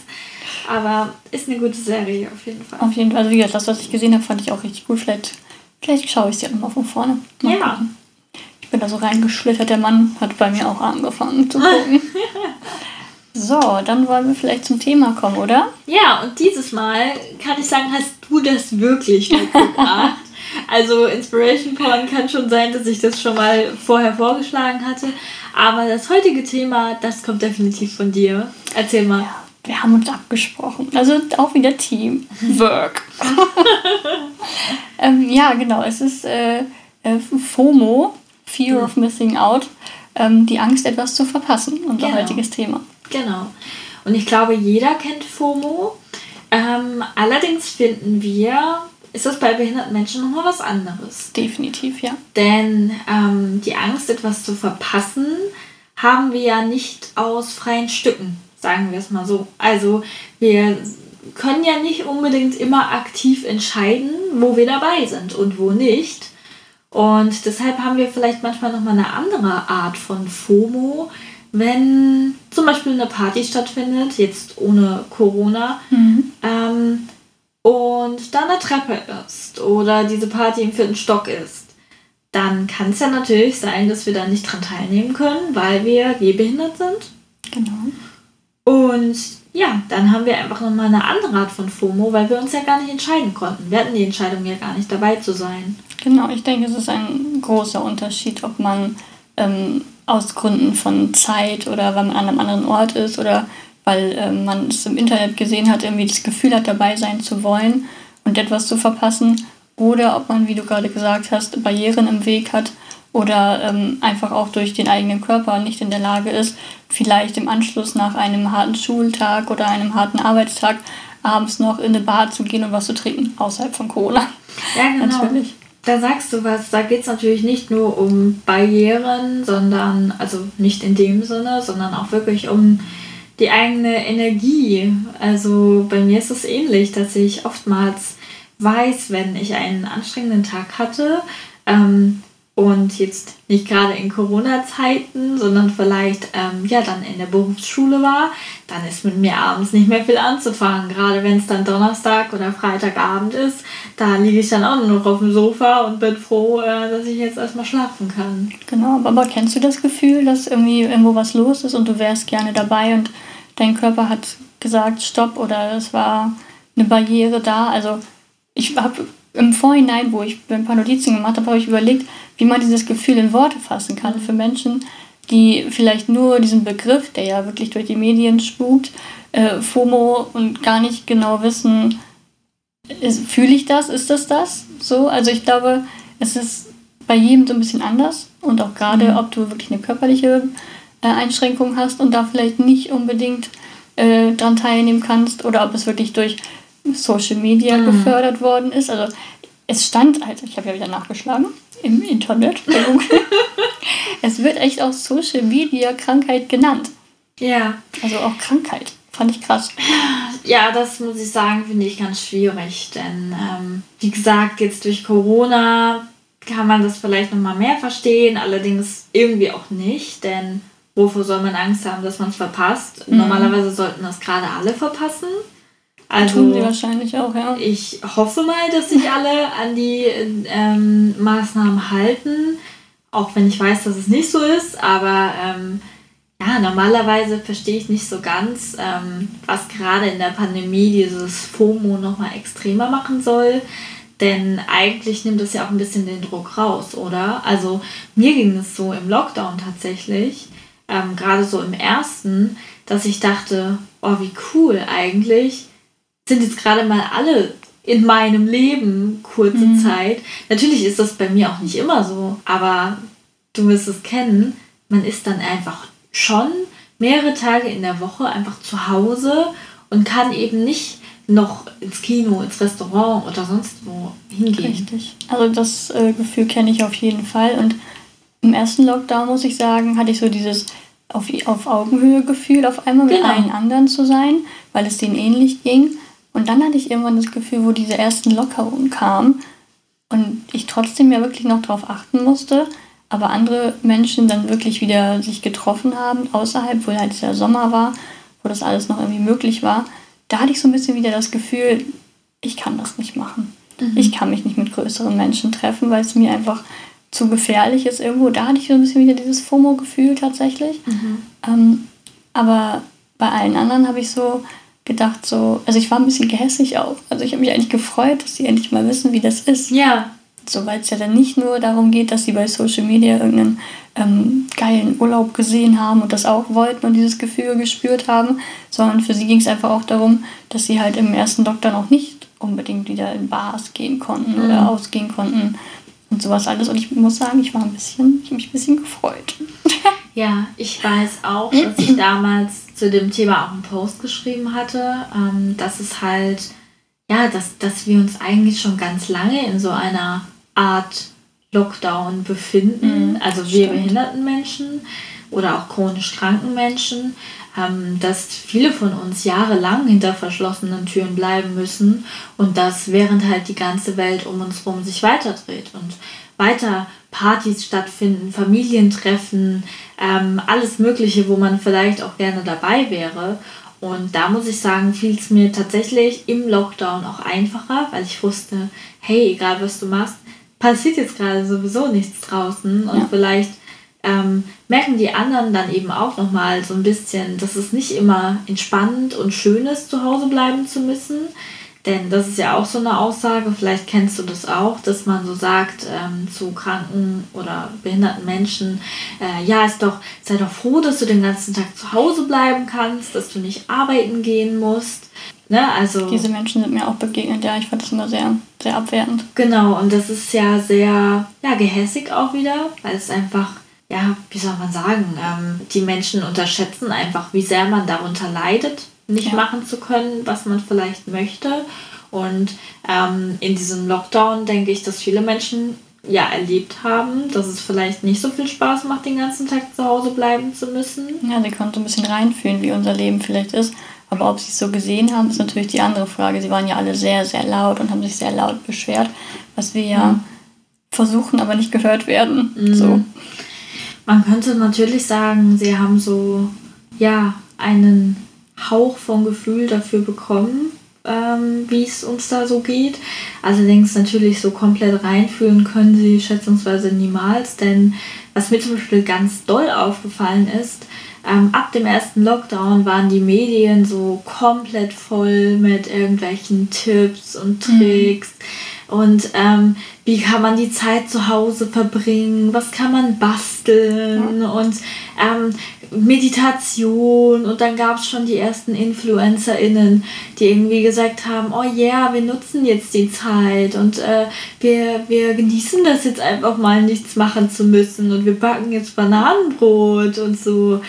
Aber ist eine gute Serie auf jeden Fall. Auf jeden Fall. Also wie gesagt, das, was ich gesehen habe, fand ich auch richtig gut. Vielleicht, vielleicht schaue ich sie auch mal von vorne. Mal ja. Gucken. Ich bin da so reingeschlittert. Der Mann hat bei mir auch angefangen zu gucken. *laughs* so, dann wollen wir vielleicht zum Thema kommen, oder? Ja, und dieses Mal kann ich sagen, hast du das wirklich *laughs* mitgebracht. Also Inspiration Porn kann schon sein, dass ich das schon mal vorher vorgeschlagen hatte. Aber das heutige Thema, das kommt definitiv von dir. Erzähl mal. Ja wir haben uns abgesprochen. Also auch wieder Teamwork. *laughs* ähm, ja, genau. Es ist äh, äh, FOMO, Fear of Missing Out, ähm, die Angst, etwas zu verpassen, unser genau. heutiges Thema. Genau. Und ich glaube, jeder kennt FOMO. Ähm, allerdings finden wir, ist das bei behinderten Menschen nochmal was anderes. Definitiv, ja. Denn ähm, die Angst, etwas zu verpassen, haben wir ja nicht aus freien Stücken. Sagen wir es mal so. Also wir können ja nicht unbedingt immer aktiv entscheiden, wo wir dabei sind und wo nicht. Und deshalb haben wir vielleicht manchmal nochmal eine andere Art von FOMO, wenn zum Beispiel eine Party stattfindet, jetzt ohne Corona, mhm. ähm, und da eine Treppe ist oder diese Party im vierten Stock ist, dann kann es ja natürlich sein, dass wir da nicht dran teilnehmen können, weil wir gehbehindert sind. Genau. Und ja, dann haben wir einfach nochmal eine andere Art von FOMO, weil wir uns ja gar nicht entscheiden konnten. Wir hatten die Entscheidung ja gar nicht dabei zu sein. Genau, ich denke, es ist ein großer Unterschied, ob man ähm, aus Gründen von Zeit oder weil man an einem anderen Ort ist oder weil ähm, man es im Internet gesehen hat, irgendwie das Gefühl hat, dabei sein zu wollen und etwas zu verpassen. Oder ob man, wie du gerade gesagt hast, Barrieren im Weg hat oder ähm, einfach auch durch den eigenen Körper nicht in der Lage ist, vielleicht im Anschluss nach einem harten Schultag oder einem harten Arbeitstag abends noch in eine Bar zu gehen und was zu trinken, außerhalb von Cola. Ja, genau. Natürlich. Da sagst du was, da geht es natürlich nicht nur um Barrieren, sondern, also nicht in dem Sinne, sondern auch wirklich um die eigene Energie. Also bei mir ist es ähnlich, dass ich oftmals weiß, wenn ich einen anstrengenden Tag hatte, ähm, und jetzt nicht gerade in Corona-Zeiten, sondern vielleicht ähm, ja dann in der Berufsschule war, dann ist mit mir abends nicht mehr viel anzufangen. Gerade wenn es dann Donnerstag oder Freitagabend ist, da liege ich dann auch nur noch auf dem Sofa und bin froh, äh, dass ich jetzt erstmal schlafen kann. Genau, aber kennst du das Gefühl, dass irgendwie irgendwo was los ist und du wärst gerne dabei und dein Körper hat gesagt, stopp oder es war eine Barriere da? Also ich habe im Vorhinein, wo ich ein paar Notizen gemacht habe, habe ich überlegt, wie man dieses Gefühl in Worte fassen kann für Menschen, die vielleicht nur diesen Begriff, der ja wirklich durch die Medien spukt, äh, FOMO und gar nicht genau wissen, fühle ich das, ist das das? So, also ich glaube, es ist bei jedem so ein bisschen anders und auch gerade, mhm. ob du wirklich eine körperliche äh, Einschränkung hast und da vielleicht nicht unbedingt äh, dran teilnehmen kannst oder ob es wirklich durch Social Media mhm. gefördert worden ist. Also es stand halt, ich habe ja wieder nachgeschlagen, im Internet bei Google. *laughs* es wird echt auch Social Media Krankheit genannt. Ja. Also auch Krankheit. Fand ich krass. Ja, das muss ich sagen, finde ich ganz schwierig. Denn, ähm, wie gesagt, jetzt durch Corona kann man das vielleicht nochmal mehr verstehen, allerdings irgendwie auch nicht, denn wovor soll man Angst haben, dass man es verpasst? Mhm. Normalerweise sollten das gerade alle verpassen. Also, Tun sie wahrscheinlich auch, ja. Ich hoffe mal, dass sich *laughs* alle an die ähm, Maßnahmen halten, auch wenn ich weiß, dass es nicht so ist. Aber ähm, ja, normalerweise verstehe ich nicht so ganz, ähm, was gerade in der Pandemie dieses FOMO nochmal extremer machen soll. Denn eigentlich nimmt es ja auch ein bisschen den Druck raus, oder? Also mir ging es so im Lockdown tatsächlich, ähm, gerade so im ersten, dass ich dachte, oh, wie cool eigentlich sind jetzt gerade mal alle in meinem Leben kurze mhm. Zeit. Natürlich ist das bei mir auch nicht immer so, aber du wirst es kennen, man ist dann einfach schon mehrere Tage in der Woche einfach zu Hause und kann eben nicht noch ins Kino, ins Restaurant oder sonst wo hingehen. Richtig. Also das äh, Gefühl kenne ich auf jeden Fall und im ersten Lockdown muss ich sagen, hatte ich so dieses auf, auf Augenhöhe gefühlt, auf einmal mit Genau. allen anderen zu sein, weil es denen ähnlich ging. Und dann hatte ich irgendwann das Gefühl, wo diese ersten Lockerungen kamen und ich trotzdem ja wirklich noch darauf achten musste, aber andere Menschen dann wirklich wieder sich getroffen haben, außerhalb, wo halt der Sommer war, wo das alles noch irgendwie möglich war, da hatte ich so ein bisschen wieder das Gefühl, ich kann das nicht machen. Ich kann mich nicht mit größeren Menschen treffen, weil es mir einfach zu gefährlich ist irgendwo. Da hatte ich so ein bisschen wieder dieses FOMO-Gefühl tatsächlich. Ähm, aber bei allen anderen habe ich so gedacht, so, also ich war ein bisschen gehässig auch. Also ich habe mich eigentlich gefreut, dass sie endlich mal wissen, wie das ist. Ja, So, weil es ja dann nicht nur darum geht, dass sie bei Social Media irgendeinen ähm, geilen Urlaub gesehen haben und das auch wollten und dieses Gefühl gespürt haben, sondern für sie ging es einfach auch darum, dass sie halt im ersten Lockdown auch nicht unbedingt wieder in Bars gehen konnten oder ausgehen konnten und sowas alles. Und ich muss sagen, ich war ein bisschen, ich habe mich ein bisschen gefreut. *laughs* Ja, ich weiß auch, dass ich *clears throat* damals zu dem Thema auch einen Post geschrieben hatte, ähm, dass es halt, ja, dass, dass wir uns eigentlich schon ganz lange in so einer Art Lockdown befinden. also wir stimmt. behinderten Menschen oder auch chronisch kranken Menschen, ähm, dass viele von uns jahrelang hinter verschlossenen Türen bleiben müssen und das während halt die ganze Welt um uns herum sich weiterdreht und weiter Partys stattfinden, Familientreffen, ähm, alles Mögliche, wo man vielleicht auch gerne dabei wäre. Und da muss ich sagen, fiel es mir tatsächlich im Lockdown auch einfacher, weil ich wusste, hey, egal was du machst, passiert jetzt gerade sowieso nichts draußen und Ja. vielleicht ähm, merken die anderen dann eben auch nochmal so ein bisschen, dass es nicht immer entspannend und schön ist, zu Hause bleiben zu müssen. Denn das ist ja auch so eine Aussage, vielleicht kennst du das auch, dass man so sagt ähm, zu kranken oder behinderten Menschen, äh, ja, ist doch, sei doch froh, dass du den ganzen Tag zu Hause bleiben kannst, dass du nicht arbeiten gehen musst. Ne? Also Diese Menschen sind mir auch begegnet, ja, ich fand das immer sehr, sehr abwertend. Genau, und das ist ja sehr ja, gehässig auch wieder, weil es einfach, ja, wie soll man sagen, ähm, die Menschen unterschätzen einfach, wie sehr man darunter leidet, nicht Ja. machen zu können, was man vielleicht möchte. Und ähm, in diesem Lockdown denke ich, dass viele Menschen ja erlebt haben, dass es vielleicht nicht so viel Spaß macht, den ganzen Tag zu Hause bleiben zu müssen. Ja, sie konnten so ein bisschen reinfühlen, wie unser Leben vielleicht ist. Aber ob sie es so gesehen haben, ist natürlich die andere Frage. Sie waren ja alle sehr, sehr laut und haben sich sehr laut beschwert, was wir ja versuchen, aber nicht gehört werden. So. Man könnte natürlich sagen, sie haben so, ja, einen Hauch von Gefühl dafür bekommen, ähm, wie es uns da so geht. Allerdings natürlich so komplett reinfühlen können sie schätzungsweise niemals, denn was mir zum Beispiel ganz doll aufgefallen ist, ähm, ab dem ersten Lockdown waren die Medien so komplett voll mit irgendwelchen Tipps und Tricks. Und ähm, wie kann man die Zeit zu Hause verbringen? Was kann man basteln? Und ähm, Meditation. Und dann gab es schon die ersten InfluencerInnen, die irgendwie gesagt haben, oh ja, wir nutzen jetzt die Zeit und äh, wir, wir genießen das jetzt einfach mal, nichts machen zu müssen. Und wir backen jetzt Bananenbrot und so.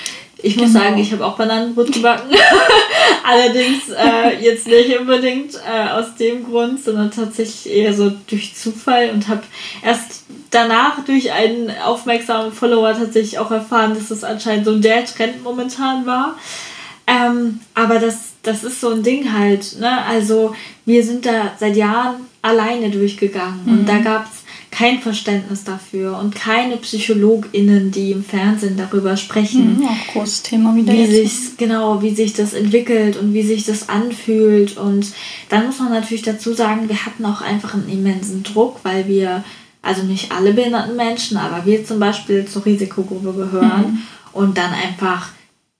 Ich muss Genau. sagen, ich habe auch Bananenbrot gebacken. *laughs* Allerdings äh, *laughs* jetzt nicht unbedingt äh, aus dem Grund, sondern tatsächlich eher so durch Zufall und habe erst danach durch einen aufmerksamen Follower tatsächlich auch erfahren, dass das anscheinend so der Trend momentan war. Ähm, aber das, das ist so ein Ding halt. Ne? Also wir sind da seit Jahren alleine durchgegangen und da gab es kein Verständnis dafür und keine PsychologInnen, die im Fernsehen darüber sprechen Mhm, auch großes Thema wieder wie sich genau wie sich das entwickelt und wie sich das anfühlt. Und dann muss man natürlich dazu sagen wir hatten auch einfach einen immensen Druck weil wir also nicht alle behinderten Menschen aber wir zum Beispiel zur Risikogruppe gehören und dann einfach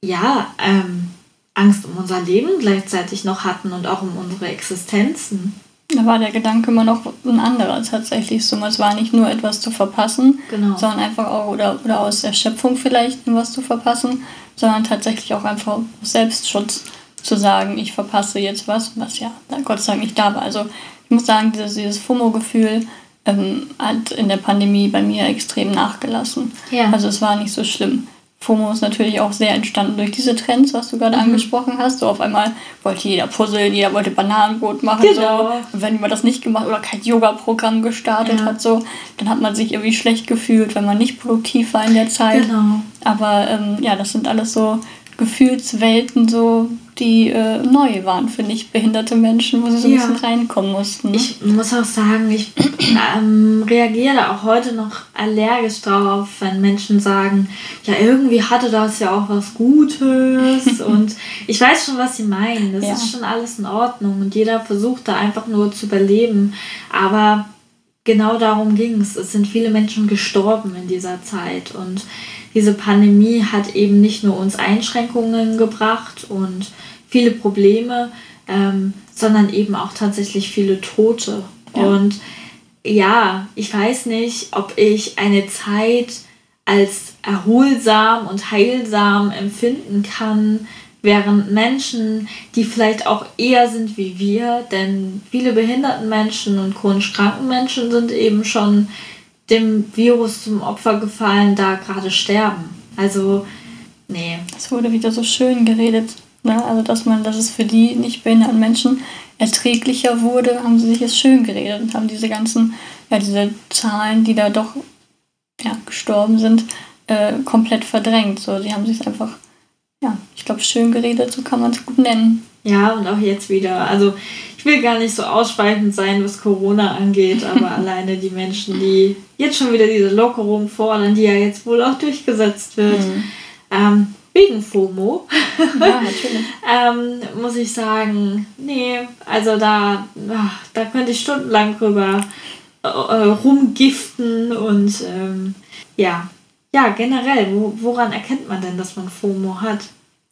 ja ähm, Angst um unser Leben gleichzeitig noch hatten und auch um unsere Existenzen Da war der Gedanke immer noch ein anderer tatsächlich. So, es war nicht nur etwas zu verpassen, Genau. sondern einfach auch, oder, oder aus Erschöpfung vielleicht was zu verpassen, sondern tatsächlich auch einfach aus Selbstschutz zu sagen, ich verpasse jetzt was, was ja Gott sei Dank nicht da war. Also ich muss sagen, dieses, dieses FOMO-Gefühl ähm, hat in der Pandemie bei mir extrem nachgelassen. Ja. Also es war nicht so schlimm. FOMO ist natürlich auch sehr entstanden durch diese Trends, was du gerade mhm. angesprochen hast. So auf einmal wollte jeder puzzeln, jeder wollte Bananenbrot machen. Genau. So. Und wenn man das nicht gemacht oder kein Yoga-Programm gestartet ja. hat, so, dann hat man sich irgendwie schlecht gefühlt, wenn man nicht produktiv war in der Zeit. Genau. Aber ähm, ja, das sind alles so Gefühlswelten, so, die äh, neu waren für nicht behinderte Menschen, wo sie so ein bisschen reinkommen mussten. Ne? Ich muss auch sagen, ich ähm, reagiere auch heute noch allergisch darauf, wenn Menschen sagen, ja, irgendwie hatte das ja auch was Gutes *laughs* und ich weiß schon, was sie meinen. Das ja. ist schon alles in Ordnung und jeder versucht da einfach nur zu überleben. Aber genau darum ging es. Es sind viele Menschen gestorben in dieser Zeit und diese Pandemie hat eben nicht nur uns Einschränkungen gebracht und viele Probleme, ähm, sondern eben auch tatsächlich viele Tote. Ja. Und ja, ich weiß nicht, ob ich eine Zeit als erholsam und heilsam empfinden kann, während Menschen, die vielleicht auch eher sind wie wir, denn viele behinderten Menschen und chronisch kranken Menschen sind eben schon dem Virus zum Opfer gefallen, da gerade sterben. Also, nee. Es wurde wieder so schön geredet. Ne? Also, dass man, dass es für die nicht behinderten Menschen erträglicher wurde, haben sie sich jetzt schön geredet und haben diese ganzen, ja, diese Zahlen, die da doch ja, gestorben sind, äh, komplett verdrängt. So, sie haben sich einfach, ja, ich glaube, schön geredet, so kann man es gut nennen. Ja, und auch jetzt wieder. Also ich will gar nicht so ausschweifend sein, was Corona angeht, aber *laughs* alleine die Menschen, die jetzt schon wieder diese Lockerung fordern, die ja jetzt wohl auch durchgesetzt wird, mhm. ähm, wegen FOMO, *laughs* ja, *laughs* ähm, muss ich sagen, nee, also da, ach, da könnte ich stundenlang drüber äh, rumgiften und ähm, ja, ja, generell, wo, woran erkennt man denn, dass man FOMO hat?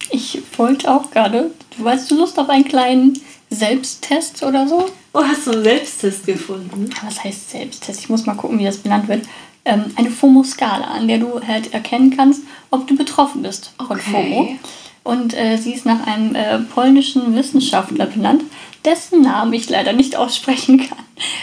Ich wollte auch gerade, du weißt du Lust auf einen kleinen Selbsttest oder so? Oh, hast du einen Selbsttest gefunden? Was heißt Selbsttest? Ich muss mal gucken, wie das benannt wird. Ähm, eine FOMO-Skala, an der du halt erkennen kannst, ob du betroffen bist von okay. FOMO. Und äh, sie ist nach einem äh, polnischen Wissenschaftler benannt, dessen Namen ich leider nicht aussprechen kann.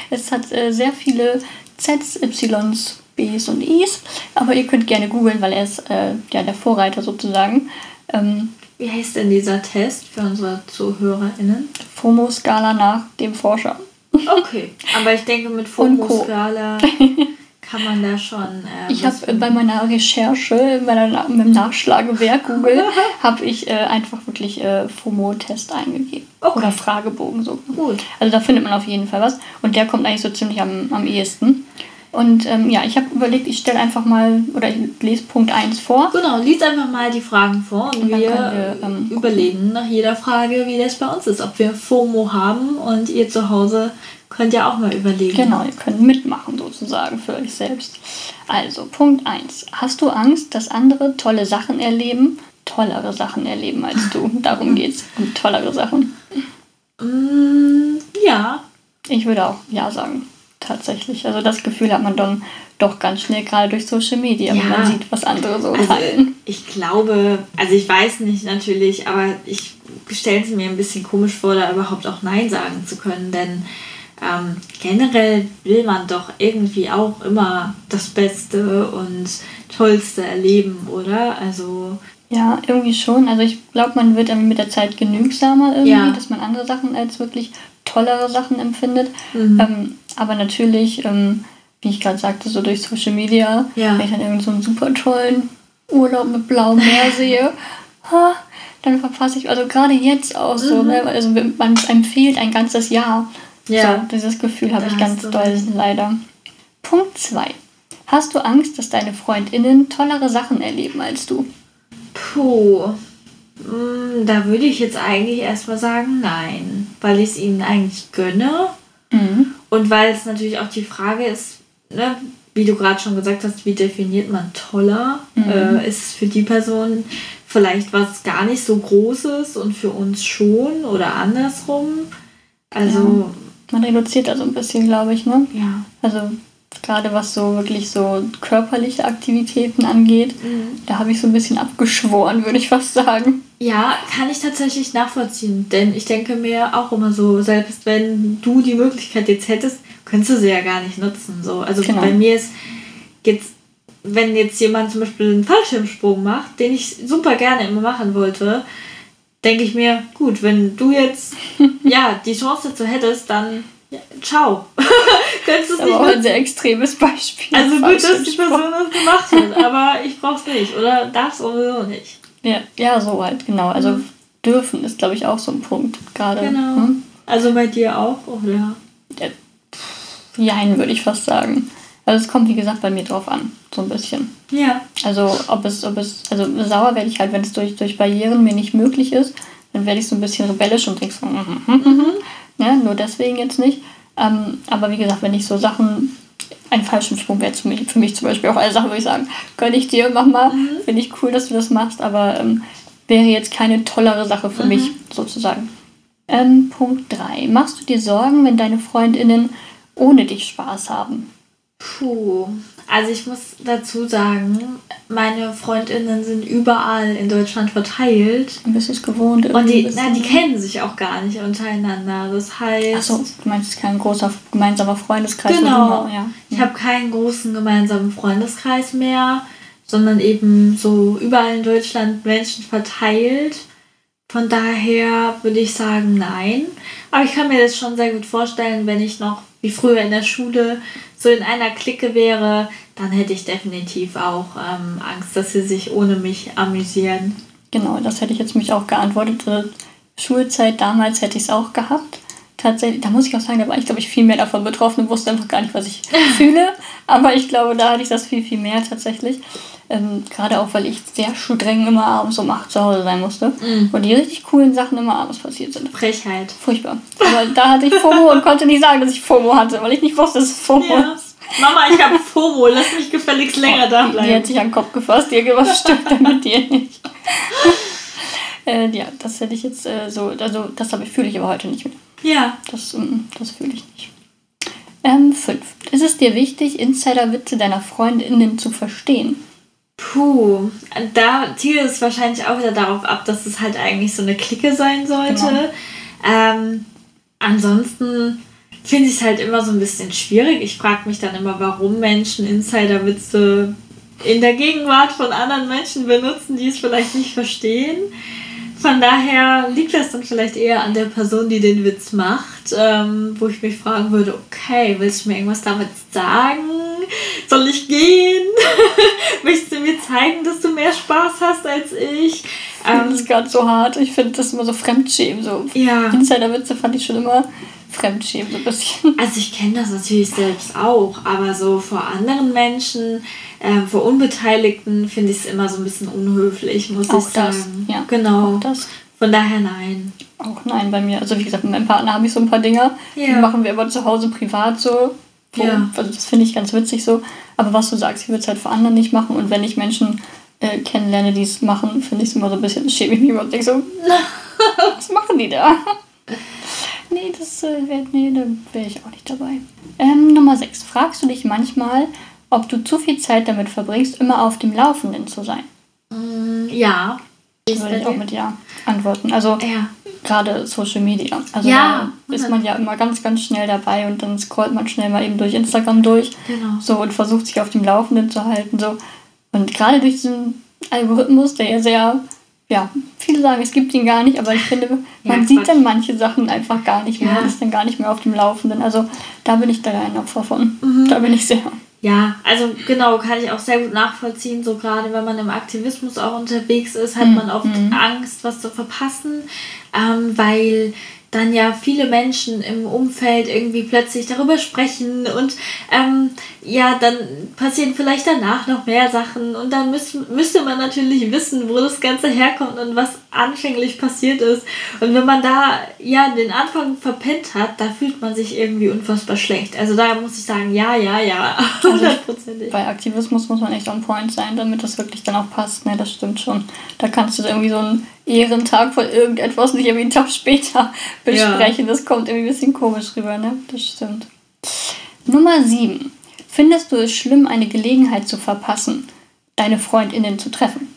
Es hat äh, sehr viele Zs, Ys, Bs und Is, aber ihr könnt gerne googeln, weil er ist äh, ja, der Vorreiter sozusagen. Ähm, Wie heißt denn dieser Test für unsere ZuhörerInnen? FOMO-Skala nach dem Forscher. Okay, aber ich denke, mit FOMO-Skala *laughs* kann man da schon. Äh, ich habe bei meiner Recherche, bei der, mit dem Nachschlagewerk Google, *laughs* habe ich äh, einfach wirklich äh, FOMO-Test eingegeben. Okay. Oder Fragebogen so. Gut. Also da findet man auf jeden Fall was. Und der kommt eigentlich so ziemlich am, am ehesten. Und ähm, ja, ich habe überlegt, ich stelle einfach mal oder ich lese Punkt 1 vor. Genau, lies einfach mal die Fragen vor und, und wir, wir ähm, überlegen nach jeder Frage, wie das bei uns ist. Ob wir FOMO haben und ihr zu Hause könnt ja auch mal überlegen. Genau, ihr könnt mitmachen sozusagen für euch selbst. Also, Punkt 1. Hast du Angst, dass andere tolle Sachen erleben? Tollere Sachen erleben als du. Darum *laughs* geht es. Um tollere Sachen. Mm, ja. Ich würde auch ja sagen tatsächlich. Also das Gefühl hat man dann doch ganz schnell, gerade durch Social Media, ja. wenn man sieht, was andere so also, teilen. Ich glaube, also ich weiß nicht natürlich, aber ich stelle es mir ein bisschen komisch vor, da überhaupt auch Nein sagen zu können, denn ähm, generell will man doch irgendwie auch immer das Beste und Tollste erleben, oder? Also ja, irgendwie schon. Also ich glaube, man wird mit der Zeit genügsamer irgendwie, ja. dass man andere Sachen als wirklich tollere Sachen empfindet. Mhm. Ähm, aber natürlich, ähm, wie ich gerade sagte, so durch Social Media, ja. wenn ich dann irgendeinen so einen super tollen Urlaub mit blauem Meer *laughs* sehe, ha, dann verpasse ich, also gerade jetzt auch so, mhm. ne, also man empfiehlt ein ganzes Jahr. Ja. So, dieses Gefühl habe ich ganz doll, leider. Punkt 2. Hast du Angst, dass deine FreundInnen tollere Sachen erleben als du? Puh. Mm, da würde ich jetzt eigentlich erstmal sagen, nein, weil ich es ihnen eigentlich gönne. Mhm. Und weil es natürlich auch die Frage ist, ne, wie du gerade schon gesagt hast, wie definiert man toller? Mhm. Äh, ist es für die Person vielleicht was gar nicht so Großes und für uns schon oder andersrum? Also. Ja. Man reduziert also ein bisschen, glaube ich, ne? Ja. Also gerade was so wirklich so körperliche Aktivitäten angeht, mhm. da habe ich so ein bisschen abgeschworen, würde ich fast sagen. Ja, kann ich tatsächlich nachvollziehen, denn ich denke mir auch immer so, selbst wenn du die Möglichkeit jetzt hättest, könntest du sie ja gar nicht nutzen. So. Also genau. bei mir ist jetzt wenn jetzt jemand zum Beispiel einen Fallschirmsprung macht, den ich super gerne immer machen wollte, denke ich mir, gut, wenn du jetzt *laughs* ja die Chance dazu hättest, dann ja, ciao. *laughs* Könntest du es nicht. Aber ein sehr extremes Beispiel. Also gut, dass die Person das gemacht hat, aber ich brauch's nicht oder darf sowieso nicht. Ja, ja, so halt, genau. Also mhm. dürfen ist, glaube ich, auch so ein Punkt gerade. Genau. Hm? Also bei dir auch, oder? Ja, jein, würde ich fast sagen. Also es kommt, wie gesagt, bei mir drauf an, so ein bisschen. Ja. Also ob es, ob es, also sauer werde ich halt, wenn es durch, durch Barrieren mir nicht möglich ist, dann werde ich so ein bisschen rebellisch und denke so, mm, mm, mm, mhm. ja, nur deswegen jetzt nicht. Ähm, aber wie gesagt, wenn ich so Sachen, ein Fallschirmsprung wäre für mich, für mich zum Beispiel auch eine Sache, wo ich sagen, gönne ich dir, mach mal, mhm. finde ich cool, dass du das machst, aber ähm, wäre jetzt keine tollere Sache für mhm. mich sozusagen. Ähm, Punkt 3. Machst du dir Sorgen, wenn deine Freundinnen ohne dich Spaß haben? Puh, also ich muss dazu sagen, meine Freundinnen sind überall in Deutschland verteilt. Und bist du es gewohnt? Und die, na, die kennen sich auch gar nicht untereinander. Das heißt. Achso, du meinst, es ist kein großer gemeinsamer Freundeskreis? Genau. ja. Ich habe keinen großen gemeinsamen Freundeskreis mehr, sondern eben so überall in Deutschland Menschen verteilt. Von daher würde ich sagen, nein. Aber ich kann mir das schon sehr gut vorstellen, wenn ich noch wie früher in der Schule so in einer Clique wäre, dann hätte ich definitiv auch ähm, Angst, dass sie sich ohne mich amüsieren. Genau, das hätte ich jetzt mich auch geantwortet. Schulzeit damals hätte ich es auch gehabt. Tatsächlich, da muss ich auch sagen, da war ich, glaube ich, viel mehr davon betroffen und wusste einfach gar nicht, was ich *laughs* fühle. Aber ich glaube, da hatte ich das viel, viel mehr tatsächlich. Ähm, Gerade auch, weil ich sehr streng immer abends um 8 zu Hause sein musste. Mm. Und die richtig coolen Sachen immer abends passiert sind. Frechheit. Furchtbar. Aber da hatte ich FOMO und konnte nicht sagen, dass ich FOMO hatte, weil ich nicht wusste, dass es FOMO ja. ist. Mama, ich habe FOMO, lass mich gefälligst länger da bleiben. Die hat sich an den Kopf gefasst, irgendwas stimmt da mit dir nicht. *laughs* äh, ja, das hätte ich jetzt äh, so, also das fühle ich aber heute nicht mehr. Ja. Das, mm, das fühle ich nicht. Ähm, fünf. Ist es dir wichtig, Insider-Witze deiner Freundinnen zu verstehen? Puh, da zielt es wahrscheinlich auch wieder darauf ab, dass es halt eigentlich so eine Clique sein sollte. Genau. Ähm, ansonsten finde ich es halt immer so ein bisschen schwierig. Ich frage mich dann immer, warum Menschen Insiderwitze in der Gegenwart von anderen Menschen benutzen, die es vielleicht nicht verstehen. Von daher liegt das dann vielleicht eher an der Person, die den Witz macht, ähm, wo ich mich fragen würde, okay, willst du mir irgendwas damit sagen? Soll ich gehen? *laughs* Möchtest du mir zeigen, dass du mehr Spaß hast als ich? Ich finde das gerade so hart. Ich finde das immer so Fremdschämen. So ja. Insider-Witze fand ich schon immer Fremdschämen so ein bisschen. *laughs* Also ich kenne das natürlich selbst auch, aber so vor anderen Menschen, äh, vor Unbeteiligten finde ich es immer so ein bisschen unhöflich, muss auch ich das, sagen. Ja, genau. Auch das. Von daher nein. Auch nein bei mir. Also wie gesagt, mit meinem Partner habe ich so ein paar Dinge. Ja. Die machen wir aber zu Hause privat so. Ja. Also das finde ich ganz witzig so. Aber was du sagst, ich würde es halt vor anderen nicht machen. Und wenn ich Menschen äh, kennenlerne, die es machen, finde ich es immer so ein bisschen, schäme ich mich immer und denke so, *laughs* was machen die da? Das äh, wäre nee, da wäre ich auch nicht dabei. Ähm, Nummer 6. Fragst du dich manchmal, ob du zu viel Zeit damit verbringst, immer auf dem Laufenden zu sein? Mm, ja. Das würde ich auch mit Ja antworten. Also ja. gerade Social Media. Also ja, da ist man ja immer ganz, ganz schnell dabei und dann scrollt man schnell mal eben durch Instagram durch. Genau. So und versucht sich auf dem Laufenden zu halten. So. Und gerade durch diesen Algorithmus, der ja sehr ja, viele sagen, es gibt ihn gar nicht, aber ich finde, man ja, sieht dann manche Sachen einfach gar nicht mehr, ja. ist dann gar nicht mehr auf dem Laufenden. Also da bin ich da ein Opfer von. Mhm. Da bin ich sehr. Ja, also genau, kann ich auch sehr gut nachvollziehen. So gerade wenn man im Aktivismus auch unterwegs ist, hat mhm. man oft mhm. Angst, was zu verpassen, ähm, weil dann ja viele Menschen im Umfeld irgendwie plötzlich darüber sprechen und ähm, ja, dann passieren vielleicht danach noch mehr Sachen und dann müß, müsste man natürlich wissen, wo das Ganze herkommt und was anfänglich passiert ist. Und wenn man da ja den Anfang verpennt hat, da fühlt man sich irgendwie unfassbar schlecht. Also da muss ich sagen, ja, ja, ja, *laughs* hundertprozentig. Also bei Aktivismus muss man echt on point sein, damit das wirklich dann auch passt. Ne, das stimmt schon. Da kannst du irgendwie so einen Ehrentag von irgendetwas nicht irgendwie einen Tag später *laughs* besprechen. Ja. Das kommt irgendwie ein bisschen komisch rüber, ne? Das stimmt. Nummer 7. Findest du es schlimm, eine Gelegenheit zu verpassen, deine FreundInnen zu treffen?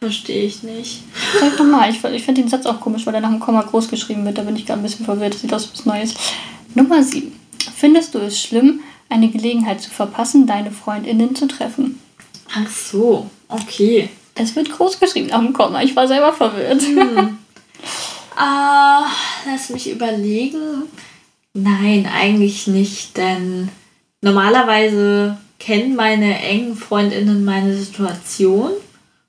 Verstehe ich nicht. Sag nochmal, ich, ich finde den Satz auch komisch, weil der nach dem Komma groß geschrieben wird. Da bin ich gerade ein bisschen verwirrt. Das sieht aus wie was Neues. Nummer 7. Findest du es schlimm, eine Gelegenheit zu verpassen, deine FreundInnen zu treffen? Ach so, okay. Es wird groß geschrieben auf dem Komma. Ich war selber verwirrt. Hm. äh, *laughs* lass mich überlegen. Nein, eigentlich nicht, denn normalerweise kennen meine engen Freundinnen meine Situation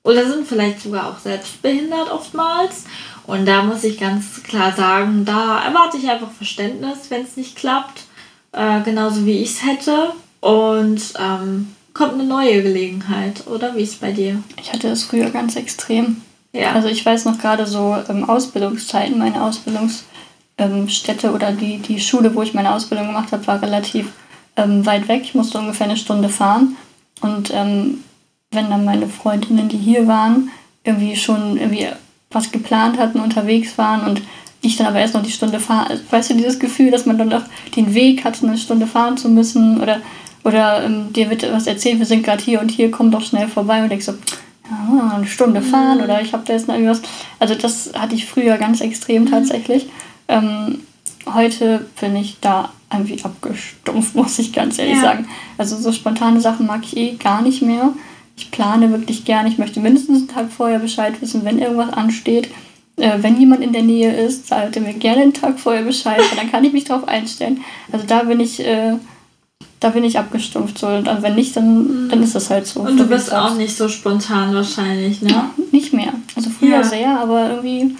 oder sind vielleicht sogar auch selbst behindert oftmals. Und da muss ich ganz klar sagen, da erwarte ich einfach Verständnis, wenn es nicht klappt. Äh, genauso wie ich es hätte. Und ähm, kommt eine neue Gelegenheit, oder? Wie ist es bei dir? Ich hatte das früher ganz extrem. Ja. Also ich weiß noch gerade so ähm, Ausbildungszeiten, meine Ausbildungsstätte ähm, oder die, die Schule, wo ich meine Ausbildung gemacht habe, war relativ ähm, weit weg. Ich musste ungefähr eine Stunde fahren. Und ähm, wenn dann meine Freundinnen, die hier waren, irgendwie schon irgendwie was geplant hatten, unterwegs waren und ich dann aber erst noch die Stunde fahren. Also, weißt du, dieses Gefühl, dass man dann noch den Weg hat, eine Stunde fahren zu müssen oder, oder ähm, dir wird was erzählt, wir sind gerade hier und hier, komm doch schnell vorbei und denkst so, ja, eine Stunde fahren mhm. oder ich habe da jetzt noch irgendwas. Also das hatte ich früher ganz extrem mhm. tatsächlich. Ähm, heute bin ich da irgendwie abgestumpft, *laughs* muss ich ganz ehrlich ja. sagen. Also so spontane Sachen mag ich eh gar nicht mehr. Ich plane wirklich gerne. Ich möchte mindestens einen Tag vorher Bescheid wissen, wenn irgendwas ansteht. Äh, wenn jemand in der Nähe ist, sagt mir gerne einen Tag vorher Bescheid, weil dann kann ich mich darauf einstellen. Also da bin ich, äh, da bin ich abgestumpft. So. Und wenn nicht, dann, dann ist das halt so. Und du bist auch nicht so spontan wahrscheinlich, ne? Ja, nicht mehr. Also früher ja. sehr, aber irgendwie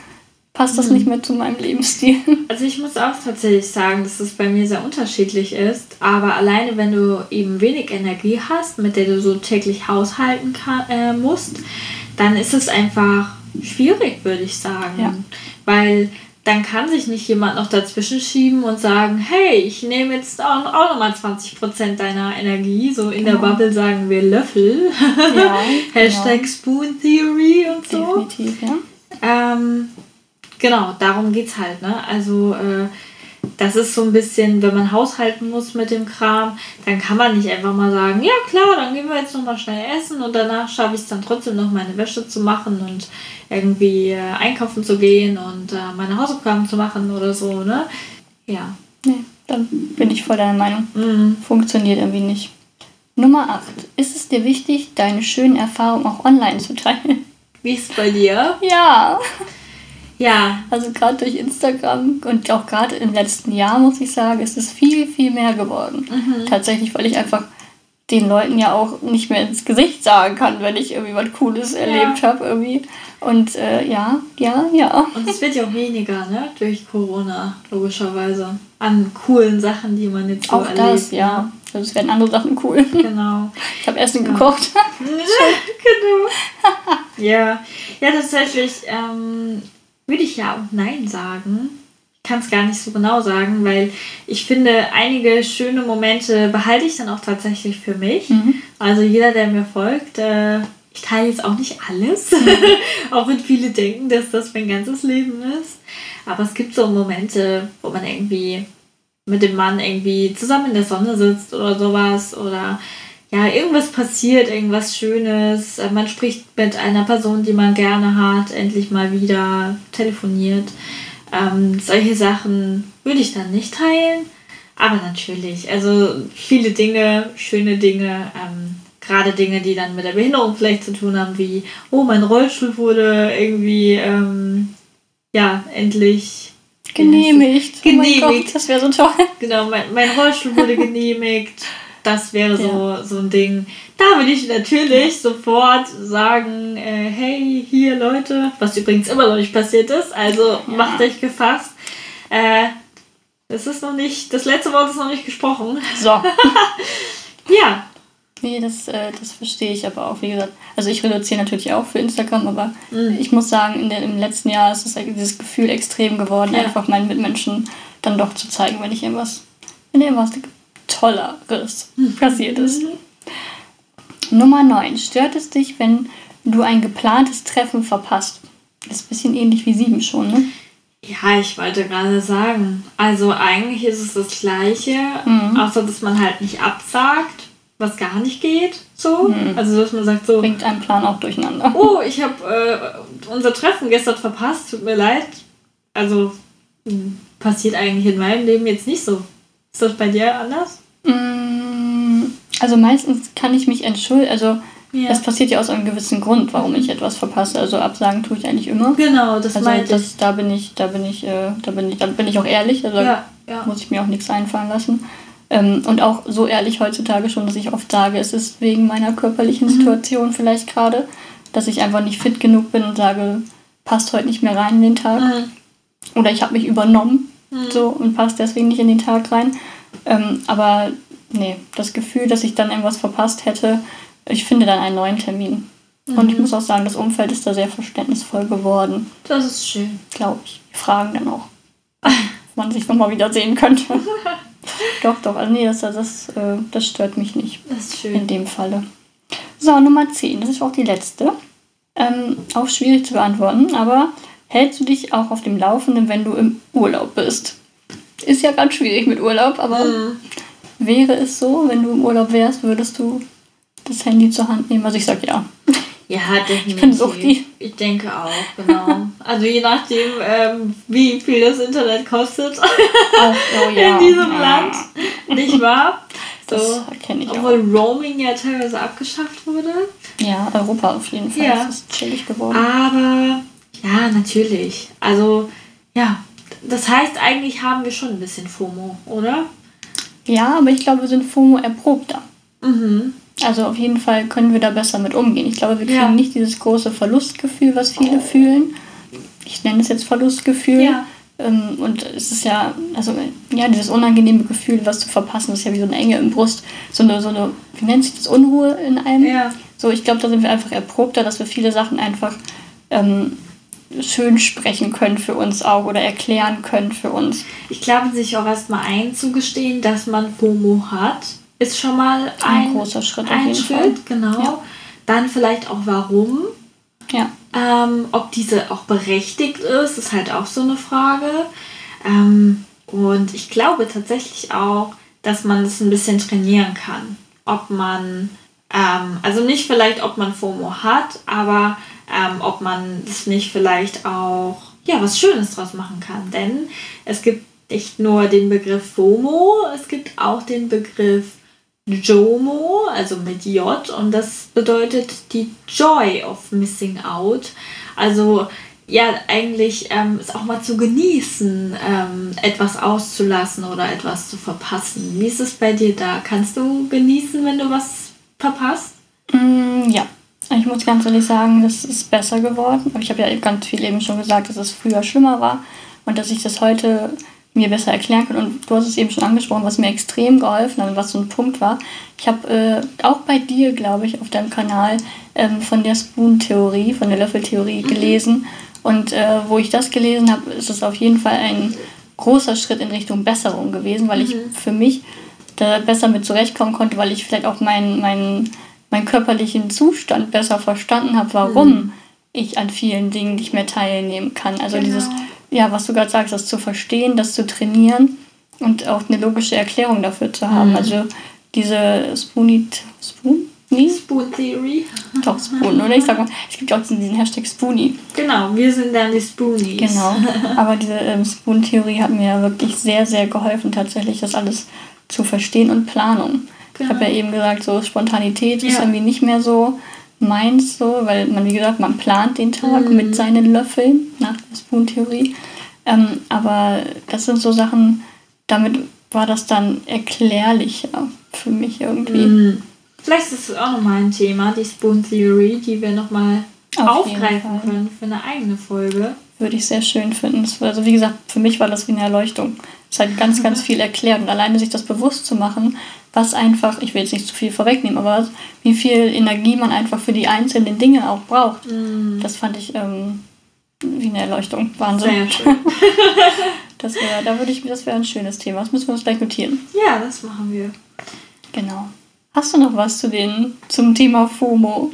passt das mhm. nicht mehr zu meinem Lebensstil. *laughs* Also ich muss auch tatsächlich sagen, dass es bei mir sehr unterschiedlich ist. Aber alleine, wenn du eben wenig Energie hast, mit der du so täglich haushalten kann, äh, musst, dann ist es einfach schwierig, würde ich sagen. Ja. Weil dann kann sich nicht jemand noch dazwischen schieben und sagen, hey, ich nehme jetzt auch, auch nochmal 20% deiner Energie. So in genau. der Bubble sagen wir Löffel. Ja, *laughs* Hashtag genau. Spoon Theory und so. Definitiv, ja. Ähm, Genau, darum geht's halt, ne? Also, äh, das ist so ein bisschen, wenn man haushalten muss mit dem Kram, dann kann man nicht einfach mal sagen, ja klar, dann gehen wir jetzt nochmal schnell essen und danach schaffe ich es dann trotzdem noch meine Wäsche zu machen und irgendwie äh, einkaufen zu gehen und äh, meine Hausaufgaben zu machen oder so, ne? Ja. Nee, dann bin ich voll deiner Meinung. Mhm. Funktioniert irgendwie nicht. Nummer 8. Ist es dir wichtig, deine schönen Erfahrungen auch online zu teilen? Wie ist es bei dir? Ja. Ja. Also gerade durch Instagram und auch gerade im letzten Jahr, muss ich sagen, ist es viel, viel mehr geworden. Mhm. Tatsächlich, weil ich einfach den Leuten ja auch nicht mehr ins Gesicht sagen kann, wenn ich irgendwie was Cooles erlebt ja. habe irgendwie. Und äh, ja, ja, ja. Und es wird ja auch weniger, ne? Durch Corona, logischerweise. An coolen Sachen, die man jetzt so auch erlebt. Das, ja. Ne? Also es werden andere Sachen cool. Genau. Ich habe Essen ja. gekocht. *laughs* genau. *laughs* ja. Ja, tatsächlich. Ähm, würde ich ja auch Nein sagen. Ich kann es gar nicht so genau sagen, weil ich finde, einige schöne Momente behalte ich dann auch tatsächlich für mich. Mhm. Also jeder, der mir folgt, äh, ich teile jetzt auch nicht alles, mhm. *laughs* auch wenn viele denken, dass das mein ganzes Leben ist. Aber es gibt so Momente, wo man irgendwie mit dem Mann irgendwie zusammen in der Sonne sitzt oder sowas oder ja, irgendwas passiert, irgendwas Schönes. Äh, man spricht mit einer Person, die man gerne hat, endlich mal wieder telefoniert. Ähm, solche Sachen würde ich dann nicht teilen. Aber natürlich, also viele Dinge, schöne Dinge, ähm, gerade Dinge, die dann mit der Behinderung vielleicht zu tun haben, wie, oh, mein Rollstuhl wurde irgendwie, ähm, ja, endlich genehmigt. Genehmigt. Oh Gott, das wäre so toll. Genau, mein, mein Rollstuhl wurde genehmigt. *laughs* Das wäre so, ja. so ein Ding. Da würde ich natürlich sofort sagen, äh, hey, hier Leute, was übrigens immer noch nicht passiert ist, also ja. macht euch gefasst. Äh, es ist noch nicht, das letzte Wort ist noch nicht gesprochen. So. *laughs* ja. Nee, das, äh, das verstehe ich aber auch, wie gesagt. Also ich reduziere natürlich auch für Instagram, aber mhm. ich muss sagen, in der, im letzten Jahr ist es halt dieses Gefühl extrem geworden, ja. einfach meinen Mitmenschen dann doch zu zeigen, wenn ich irgendwas, wenn irgendwas Tolleres passiert ist. Nummer 9. Stört es dich, wenn du ein geplantes Treffen verpasst? Das ist ein bisschen ähnlich wie 7 schon, ne? Ja, ich wollte gerade sagen. Also eigentlich ist es das Gleiche, mhm. außer dass man halt nicht absagt, was gar nicht geht. So. Mhm. Also dass man sagt so. Bringt einen Plan auch durcheinander. Oh, ich habe äh, unser Treffen gestern verpasst, tut mir leid. Also hm, passiert eigentlich in meinem Leben jetzt nicht so. Ist das bei dir anders? Mm, also meistens kann ich mich entschuldigen, also Ja. Es passiert ja aus einem gewissen Grund, warum ich etwas verpasse. Also absagen tue ich eigentlich immer. Genau, das also meinte das, ich. Da bin ich, da bin ich, äh, da bin ich, da bin ich auch ehrlich. Also ja, ja. muss ich mir auch nichts einfallen lassen. Ähm, und auch so ehrlich heutzutage schon, dass ich oft sage, es ist wegen meiner körperlichen mhm. Situation vielleicht gerade, dass ich einfach nicht fit genug bin und sage, passt heute nicht mehr rein in den Tag. Mhm. Oder ich habe mich übernommen mhm. so und passt deswegen nicht in den Tag rein. Ähm, aber nee, das Gefühl, dass ich dann irgendwas verpasst hätte, ich finde dann einen neuen Termin. Mhm. Und ich mhm. muss auch sagen, das Umfeld ist da sehr verständnisvoll geworden. Das ist schön. Glaube ich. Die fragen dann auch, ob man sich nochmal wiedersehen könnte. *laughs* doch, doch. Also nee, das, das, äh, das stört mich nicht. Das ist schön. In dem Falle. So, Nummer 10. Das ist auch die letzte. Ähm, auch schwierig zu beantworten, aber hältst du dich auch auf dem Laufenden, wenn du im Urlaub bist? Ist ja ganz schwierig mit Urlaub, aber mhm. wäre es so, wenn du im Urlaub wärst, würdest du das Handy zur Hand nehmen? Also ich sag ja. Ja, definitiv. Ich, ich denke auch, genau. also je nachdem, ähm, wie viel das Internet kostet oh, *laughs* ja. in diesem ja. Land, nicht wahr? So, das kenne ich Obwohl auch. Roaming ja teilweise abgeschafft wurde. Ja, Europa auf jeden Fall. Ja. Das ist chillig geworden. Aber ja, natürlich. Also ja, das heißt, eigentlich haben wir schon ein bisschen FOMO, oder? Ja, aber ich glaube, wir sind FOMO erprobter. Mhm. Also auf jeden Fall können wir da besser mit umgehen. Ich glaube, wir kriegen ja. nicht dieses große Verlustgefühl, was viele oh. fühlen. Ich nenne es jetzt Verlustgefühl. Ja. Ähm, und es ist ja, also ja, dieses unangenehme Gefühl, was zu verpassen, ist ja wie so eine Enge im Brust. So eine, so eine wie nennt sich das, Unruhe in einem. Ja. So, ich glaube, da sind wir einfach erprobter, dass wir viele Sachen einfach ähm, schön sprechen können für uns auch oder erklären können für uns. Ich glaube, sich auch erstmal einzugestehen, dass man FOMO hat ist schon mal ein, ein großer Schritt. Ein Schritt, Fall. genau. Ja. Dann vielleicht auch warum. Ja. Ähm, ob diese auch berechtigt ist, ist halt auch so eine Frage. Ähm, und ich glaube tatsächlich auch, dass man das ein bisschen trainieren kann. Ob man, ähm, also nicht vielleicht, ob man FOMO hat, aber ähm, ob man das nicht vielleicht auch, ja, was Schönes draus machen kann. Denn es gibt nicht nur den Begriff FOMO, es gibt auch den Begriff JOMO, also mit J, und das bedeutet die Joy of Missing Out. Also ja, eigentlich ähm, es auch mal zu genießen, ähm, etwas auszulassen oder etwas zu verpassen. Wie ist es bei dir da? Kannst du genießen, wenn du was verpasst? Mm, ja, ich muss ganz ehrlich sagen, das ist besser geworden. Aber ich habe ja ganz viel eben schon gesagt, dass es früher schlimmer war und dass ich das heute mir besser erklären können. Und du hast es eben schon angesprochen, was mir extrem geholfen hat, was so ein Punkt war. Ich habe äh, auch bei dir, glaube ich, auf deinem Kanal ähm, von der Spoon-Theorie, von der Löffeltheorie mhm. gelesen. Und äh, wo ich das gelesen habe, ist es auf jeden Fall ein großer Schritt in Richtung Besserung gewesen, weil mhm. ich für mich da besser mit zurechtkommen konnte, weil ich vielleicht auch meinen, meinen, meinen körperlichen Zustand besser verstanden habe, warum mhm. ich an vielen Dingen nicht mehr teilnehmen kann. Also genau. dieses ja, was du gerade sagst, das zu verstehen, das zu trainieren und auch eine logische Erklärung dafür zu haben. Mhm. Also diese Spoonie, Spoon? Nee? Spoon Theory. Doch, Spoon, oder? Ich sag mal, es gibt ja auch diesen Hashtag Spoonie. Genau, wir sind dann die Spoonies. Genau. *laughs* Aber diese ähm, Spoon-Theorie hat mir wirklich sehr, sehr geholfen, tatsächlich das alles zu verstehen und Planung. Ich habe ja eben gesagt, so Spontanität ja. ist irgendwie nicht mehr so meins so, weil man, wie gesagt, man plant den Tag mhm. mit seinen Löffeln nach der Spoon-Theorie. Ähm, aber das sind so Sachen, damit war das dann erklärlicher für mich irgendwie. Mhm. Vielleicht ist es auch nochmal ein Thema, die Spoon Theory, die wir nochmal aufgreifen können für eine eigene Folge. Würde ich sehr schön finden. Also wie gesagt, für mich war das wie eine Erleuchtung. Es hat ganz, ganz *laughs* viel erklärt. Und alleine sich das bewusst zu machen, was einfach, ich will jetzt nicht zu viel vorwegnehmen, aber wie viel Energie man einfach für die einzelnen Dinge auch braucht. Mm. Das fand ich ähm, wie eine Erleuchtung. Wahnsinn. Sehr schön. *laughs* das wäre, da würde ich, das wäre ein schönes Thema. Das müssen wir uns gleich notieren. Ja, das machen wir. Genau. Hast du noch was zu den, zum Thema FOMO?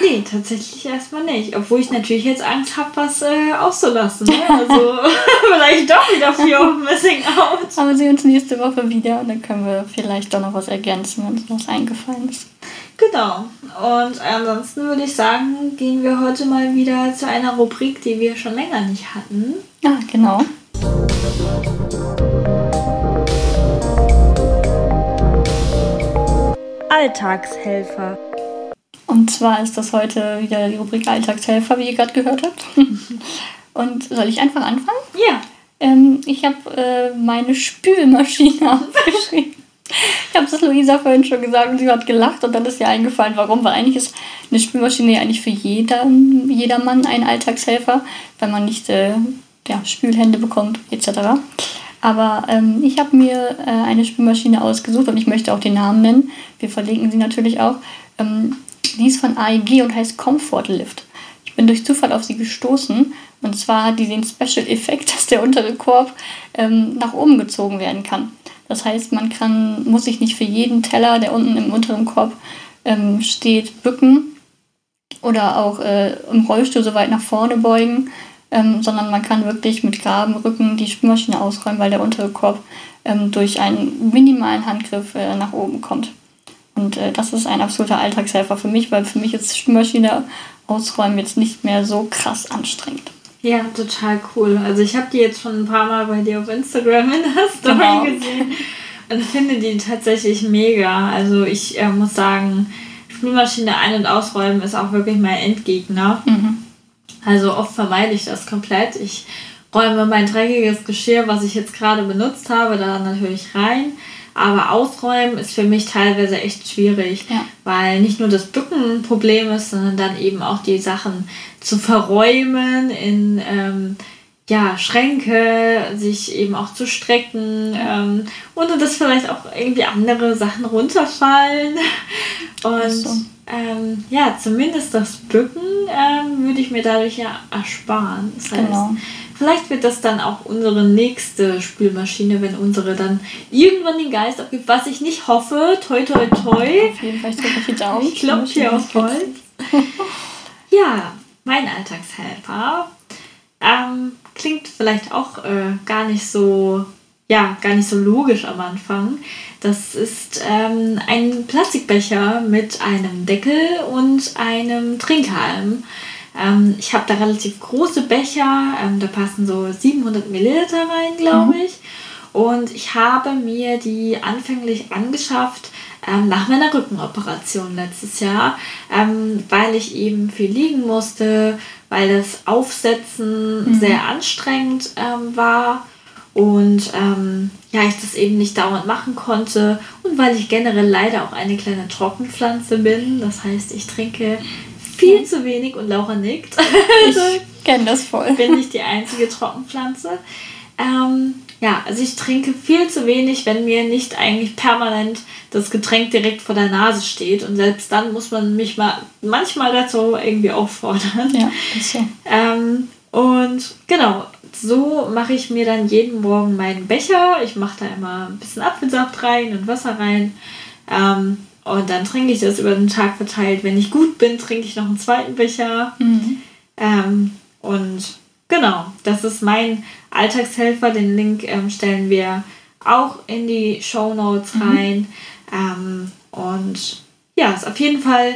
Nee, tatsächlich erstmal nicht. Obwohl ich natürlich jetzt Angst habe, was äh, auszulassen. Ne? Also *laughs* *laughs* vielleicht doch wieder Fear of Missing Out. Aber sie uns nächste Woche wieder und dann können wir vielleicht doch noch was ergänzen, wenn uns was eingefallen ist. Genau. Und ansonsten würde ich sagen, gehen wir heute mal wieder zu einer Rubrik, die wir schon länger nicht hatten. Ah, genau. Alltagshelfer. Und zwar ist das heute wieder die Rubrik Alltagshelfer, wie ihr gerade gehört habt. *laughs* Und soll ich einfach anfangen? Ja. Ähm, ich habe äh, meine Spülmaschine *laughs* aufgeschrieben. Ich habe das Luisa vorhin schon gesagt und sie hat gelacht und dann ist ihr eingefallen, warum. Weil eigentlich ist eine Spülmaschine ja eigentlich für jeder, jedermann ein Alltagshelfer, weil man nicht äh, ja, Spülhände bekommt etc. Aber ähm, ich habe mir äh, eine Spülmaschine ausgesucht und ich möchte auch den Namen nennen. Wir verlinken sie natürlich auch. Ähm, die ist von AEG und heißt Comfort Lift. Ich bin durch Zufall auf sie gestoßen und zwar hat die den Special-Effekt, *laughs* dass der untere Korb ähm, nach oben gezogen werden kann. Das heißt, man kann, muss sich nicht für jeden Teller, der unten im unteren Korb ähm, steht, bücken oder auch äh, im Rollstuhl so weit nach vorne beugen, ähm, sondern man kann wirklich mit geraden Rücken die Spülmaschine ausräumen, weil der untere Korb ähm, durch einen minimalen Handgriff äh, nach oben kommt. Und äh, das ist ein absoluter Alltagshelfer für mich, weil für mich ist Spülmaschine ausräumen jetzt nicht mehr so krass anstrengend. Ja, total cool. Also ich habe die jetzt schon ein paar Mal bei dir auf Instagram in der Story genau. gesehen und finde die tatsächlich mega. Also ich äh, muss sagen, Spülmaschine ein- und ausräumen ist auch wirklich mein Endgegner. Mhm. Also oft vermeide ich das komplett. Ich räume mein dreckiges Geschirr, was ich jetzt gerade benutzt habe, da natürlich rein. Aber ausräumen ist für mich teilweise echt schwierig, ja. weil nicht nur das Bücken ein Problem ist, sondern dann eben auch die Sachen zu verräumen in ähm, ja, Schränke, sich eben auch zu strecken, ähm, ohne dass vielleicht auch irgendwie andere Sachen runterfallen. *laughs* Und so. ähm, ja, zumindest das Bücken ähm, würde ich mir dadurch ja ersparen. Das heißt, genau. Vielleicht wird das dann auch unsere nächste Spülmaschine, wenn unsere dann irgendwann den Geist abgibt, was ich nicht hoffe. Toi, toi, toi. Auf jeden Fall drücke ich die Daumen. Ich klopfe hier auf Holz. ja, mein Alltagshelfer ähm, klingt vielleicht auch äh, gar nicht so, ja, gar nicht so logisch am Anfang. Das ist ähm, ein Plastikbecher mit einem Deckel und einem Trinkhalm. Ähm, ich habe da relativ große Becher, ähm, da passen so 700 Milliliter rein, glaube mhm. ich. Und ich habe mir die anfänglich angeschafft ähm, nach meiner Rückenoperation letztes Jahr, ähm, weil ich eben viel liegen musste, weil das Aufsetzen mhm. sehr anstrengend ähm, war und ähm, ja, ich das eben nicht dauernd machen konnte und weil ich generell leider auch eine kleine Trockenpflanze bin. Das heißt, ich trinke viel zu wenig und Laura nickt. Ich *laughs* kenne das voll. Bin nicht die einzige Trockenpflanze. Ähm, ja, also ich trinke viel zu wenig, wenn mir nicht eigentlich permanent das Getränk direkt vor der Nase steht. Und selbst dann muss man mich mal manchmal dazu irgendwie auffordern. Ja, ist so. Ähm, und genau, so mache ich mir dann jeden Morgen meinen Becher. Ich mache da immer ein bisschen Apfelsaft rein und Wasser rein. Ähm, und dann trinke ich das über den Tag verteilt. Wenn ich gut bin, trinke ich noch einen zweiten Becher. Mhm. Ähm, und genau, das ist mein Alltagshelfer. Den Link ähm, stellen wir auch in die Show Notes mhm. rein. Mhm. Ähm, und ja, ist auf jeden Fall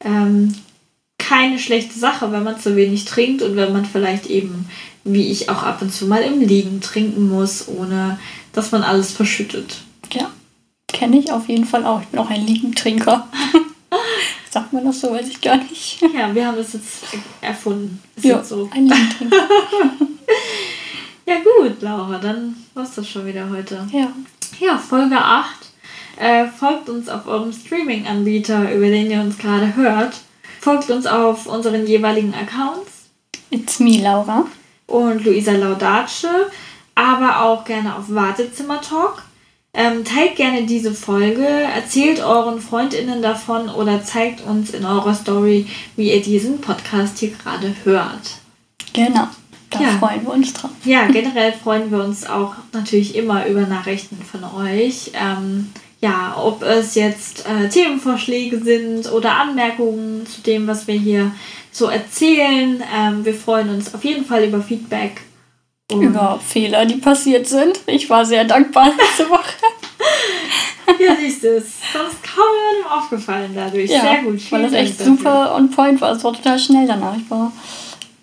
ähm, keine schlechte Sache, wenn man zu wenig trinkt und wenn man vielleicht eben, wie ich auch ab und zu mal im Liegen trinken muss, ohne dass man alles verschüttet. Ja kenne ich auf jeden Fall auch. Ich bin auch ein Liegentrinker. *laughs* Sagt man das so, weiß ich gar nicht. Ja, wir haben das jetzt erfunden. Ist ja, so. ein Liegentrinker. *laughs* ja gut, Laura, dann war es das schon wieder heute. Ja. Ja, Folge 8. Äh, folgt uns auf eurem Streaming-Anbieter, über den ihr uns gerade hört. Folgt uns auf unseren jeweiligen Accounts. It's me, Laura. Und Luisa Laudace. Aber auch gerne auf Wartezimmer Talk. Ähm, teilt gerne diese Folge, erzählt euren FreundInnen davon oder zeigt uns in eurer Story, wie ihr diesen Podcast hier gerade hört. Genau, da ja. freuen wir uns drauf. Ja, generell freuen wir uns auch natürlich immer über Nachrichten von euch. Ähm, ja, ob es jetzt äh, Themenvorschläge sind oder Anmerkungen zu dem, was wir hier so erzählen. Ähm, wir freuen uns auf jeden Fall über Feedback über Fehler, die passiert sind. Ich war sehr dankbar *laughs* letzte Woche. ja, siehst du, es ist sonst kaum jemandem aufgefallen dadurch. Ja, sehr gut. Weil das echt dafür. super on point war. Es war total schnell danach. Ich war,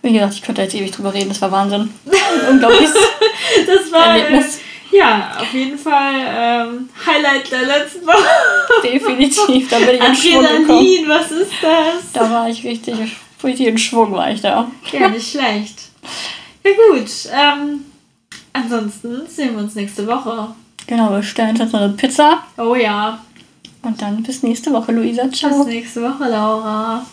wie gesagt, ich könnte jetzt ewig drüber reden. Das war Wahnsinn. Ein *laughs* unglaubliches das war, Erlebnis. Ja, auf jeden Fall ähm, Highlight der letzten Woche. Definitiv, da bin ich in Schwung gekommen. Was ist das? Da war ich richtig, richtig in Schwung, war ich da. Ja, nicht schlecht. Ja gut, ähm, ansonsten sehen wir uns nächste Woche. Genau, wir stellen uns jetzt noch eine Pizza Oh ja, und dann bis nächste Woche, Luisa. bis Ciao. nächste Woche, Laura.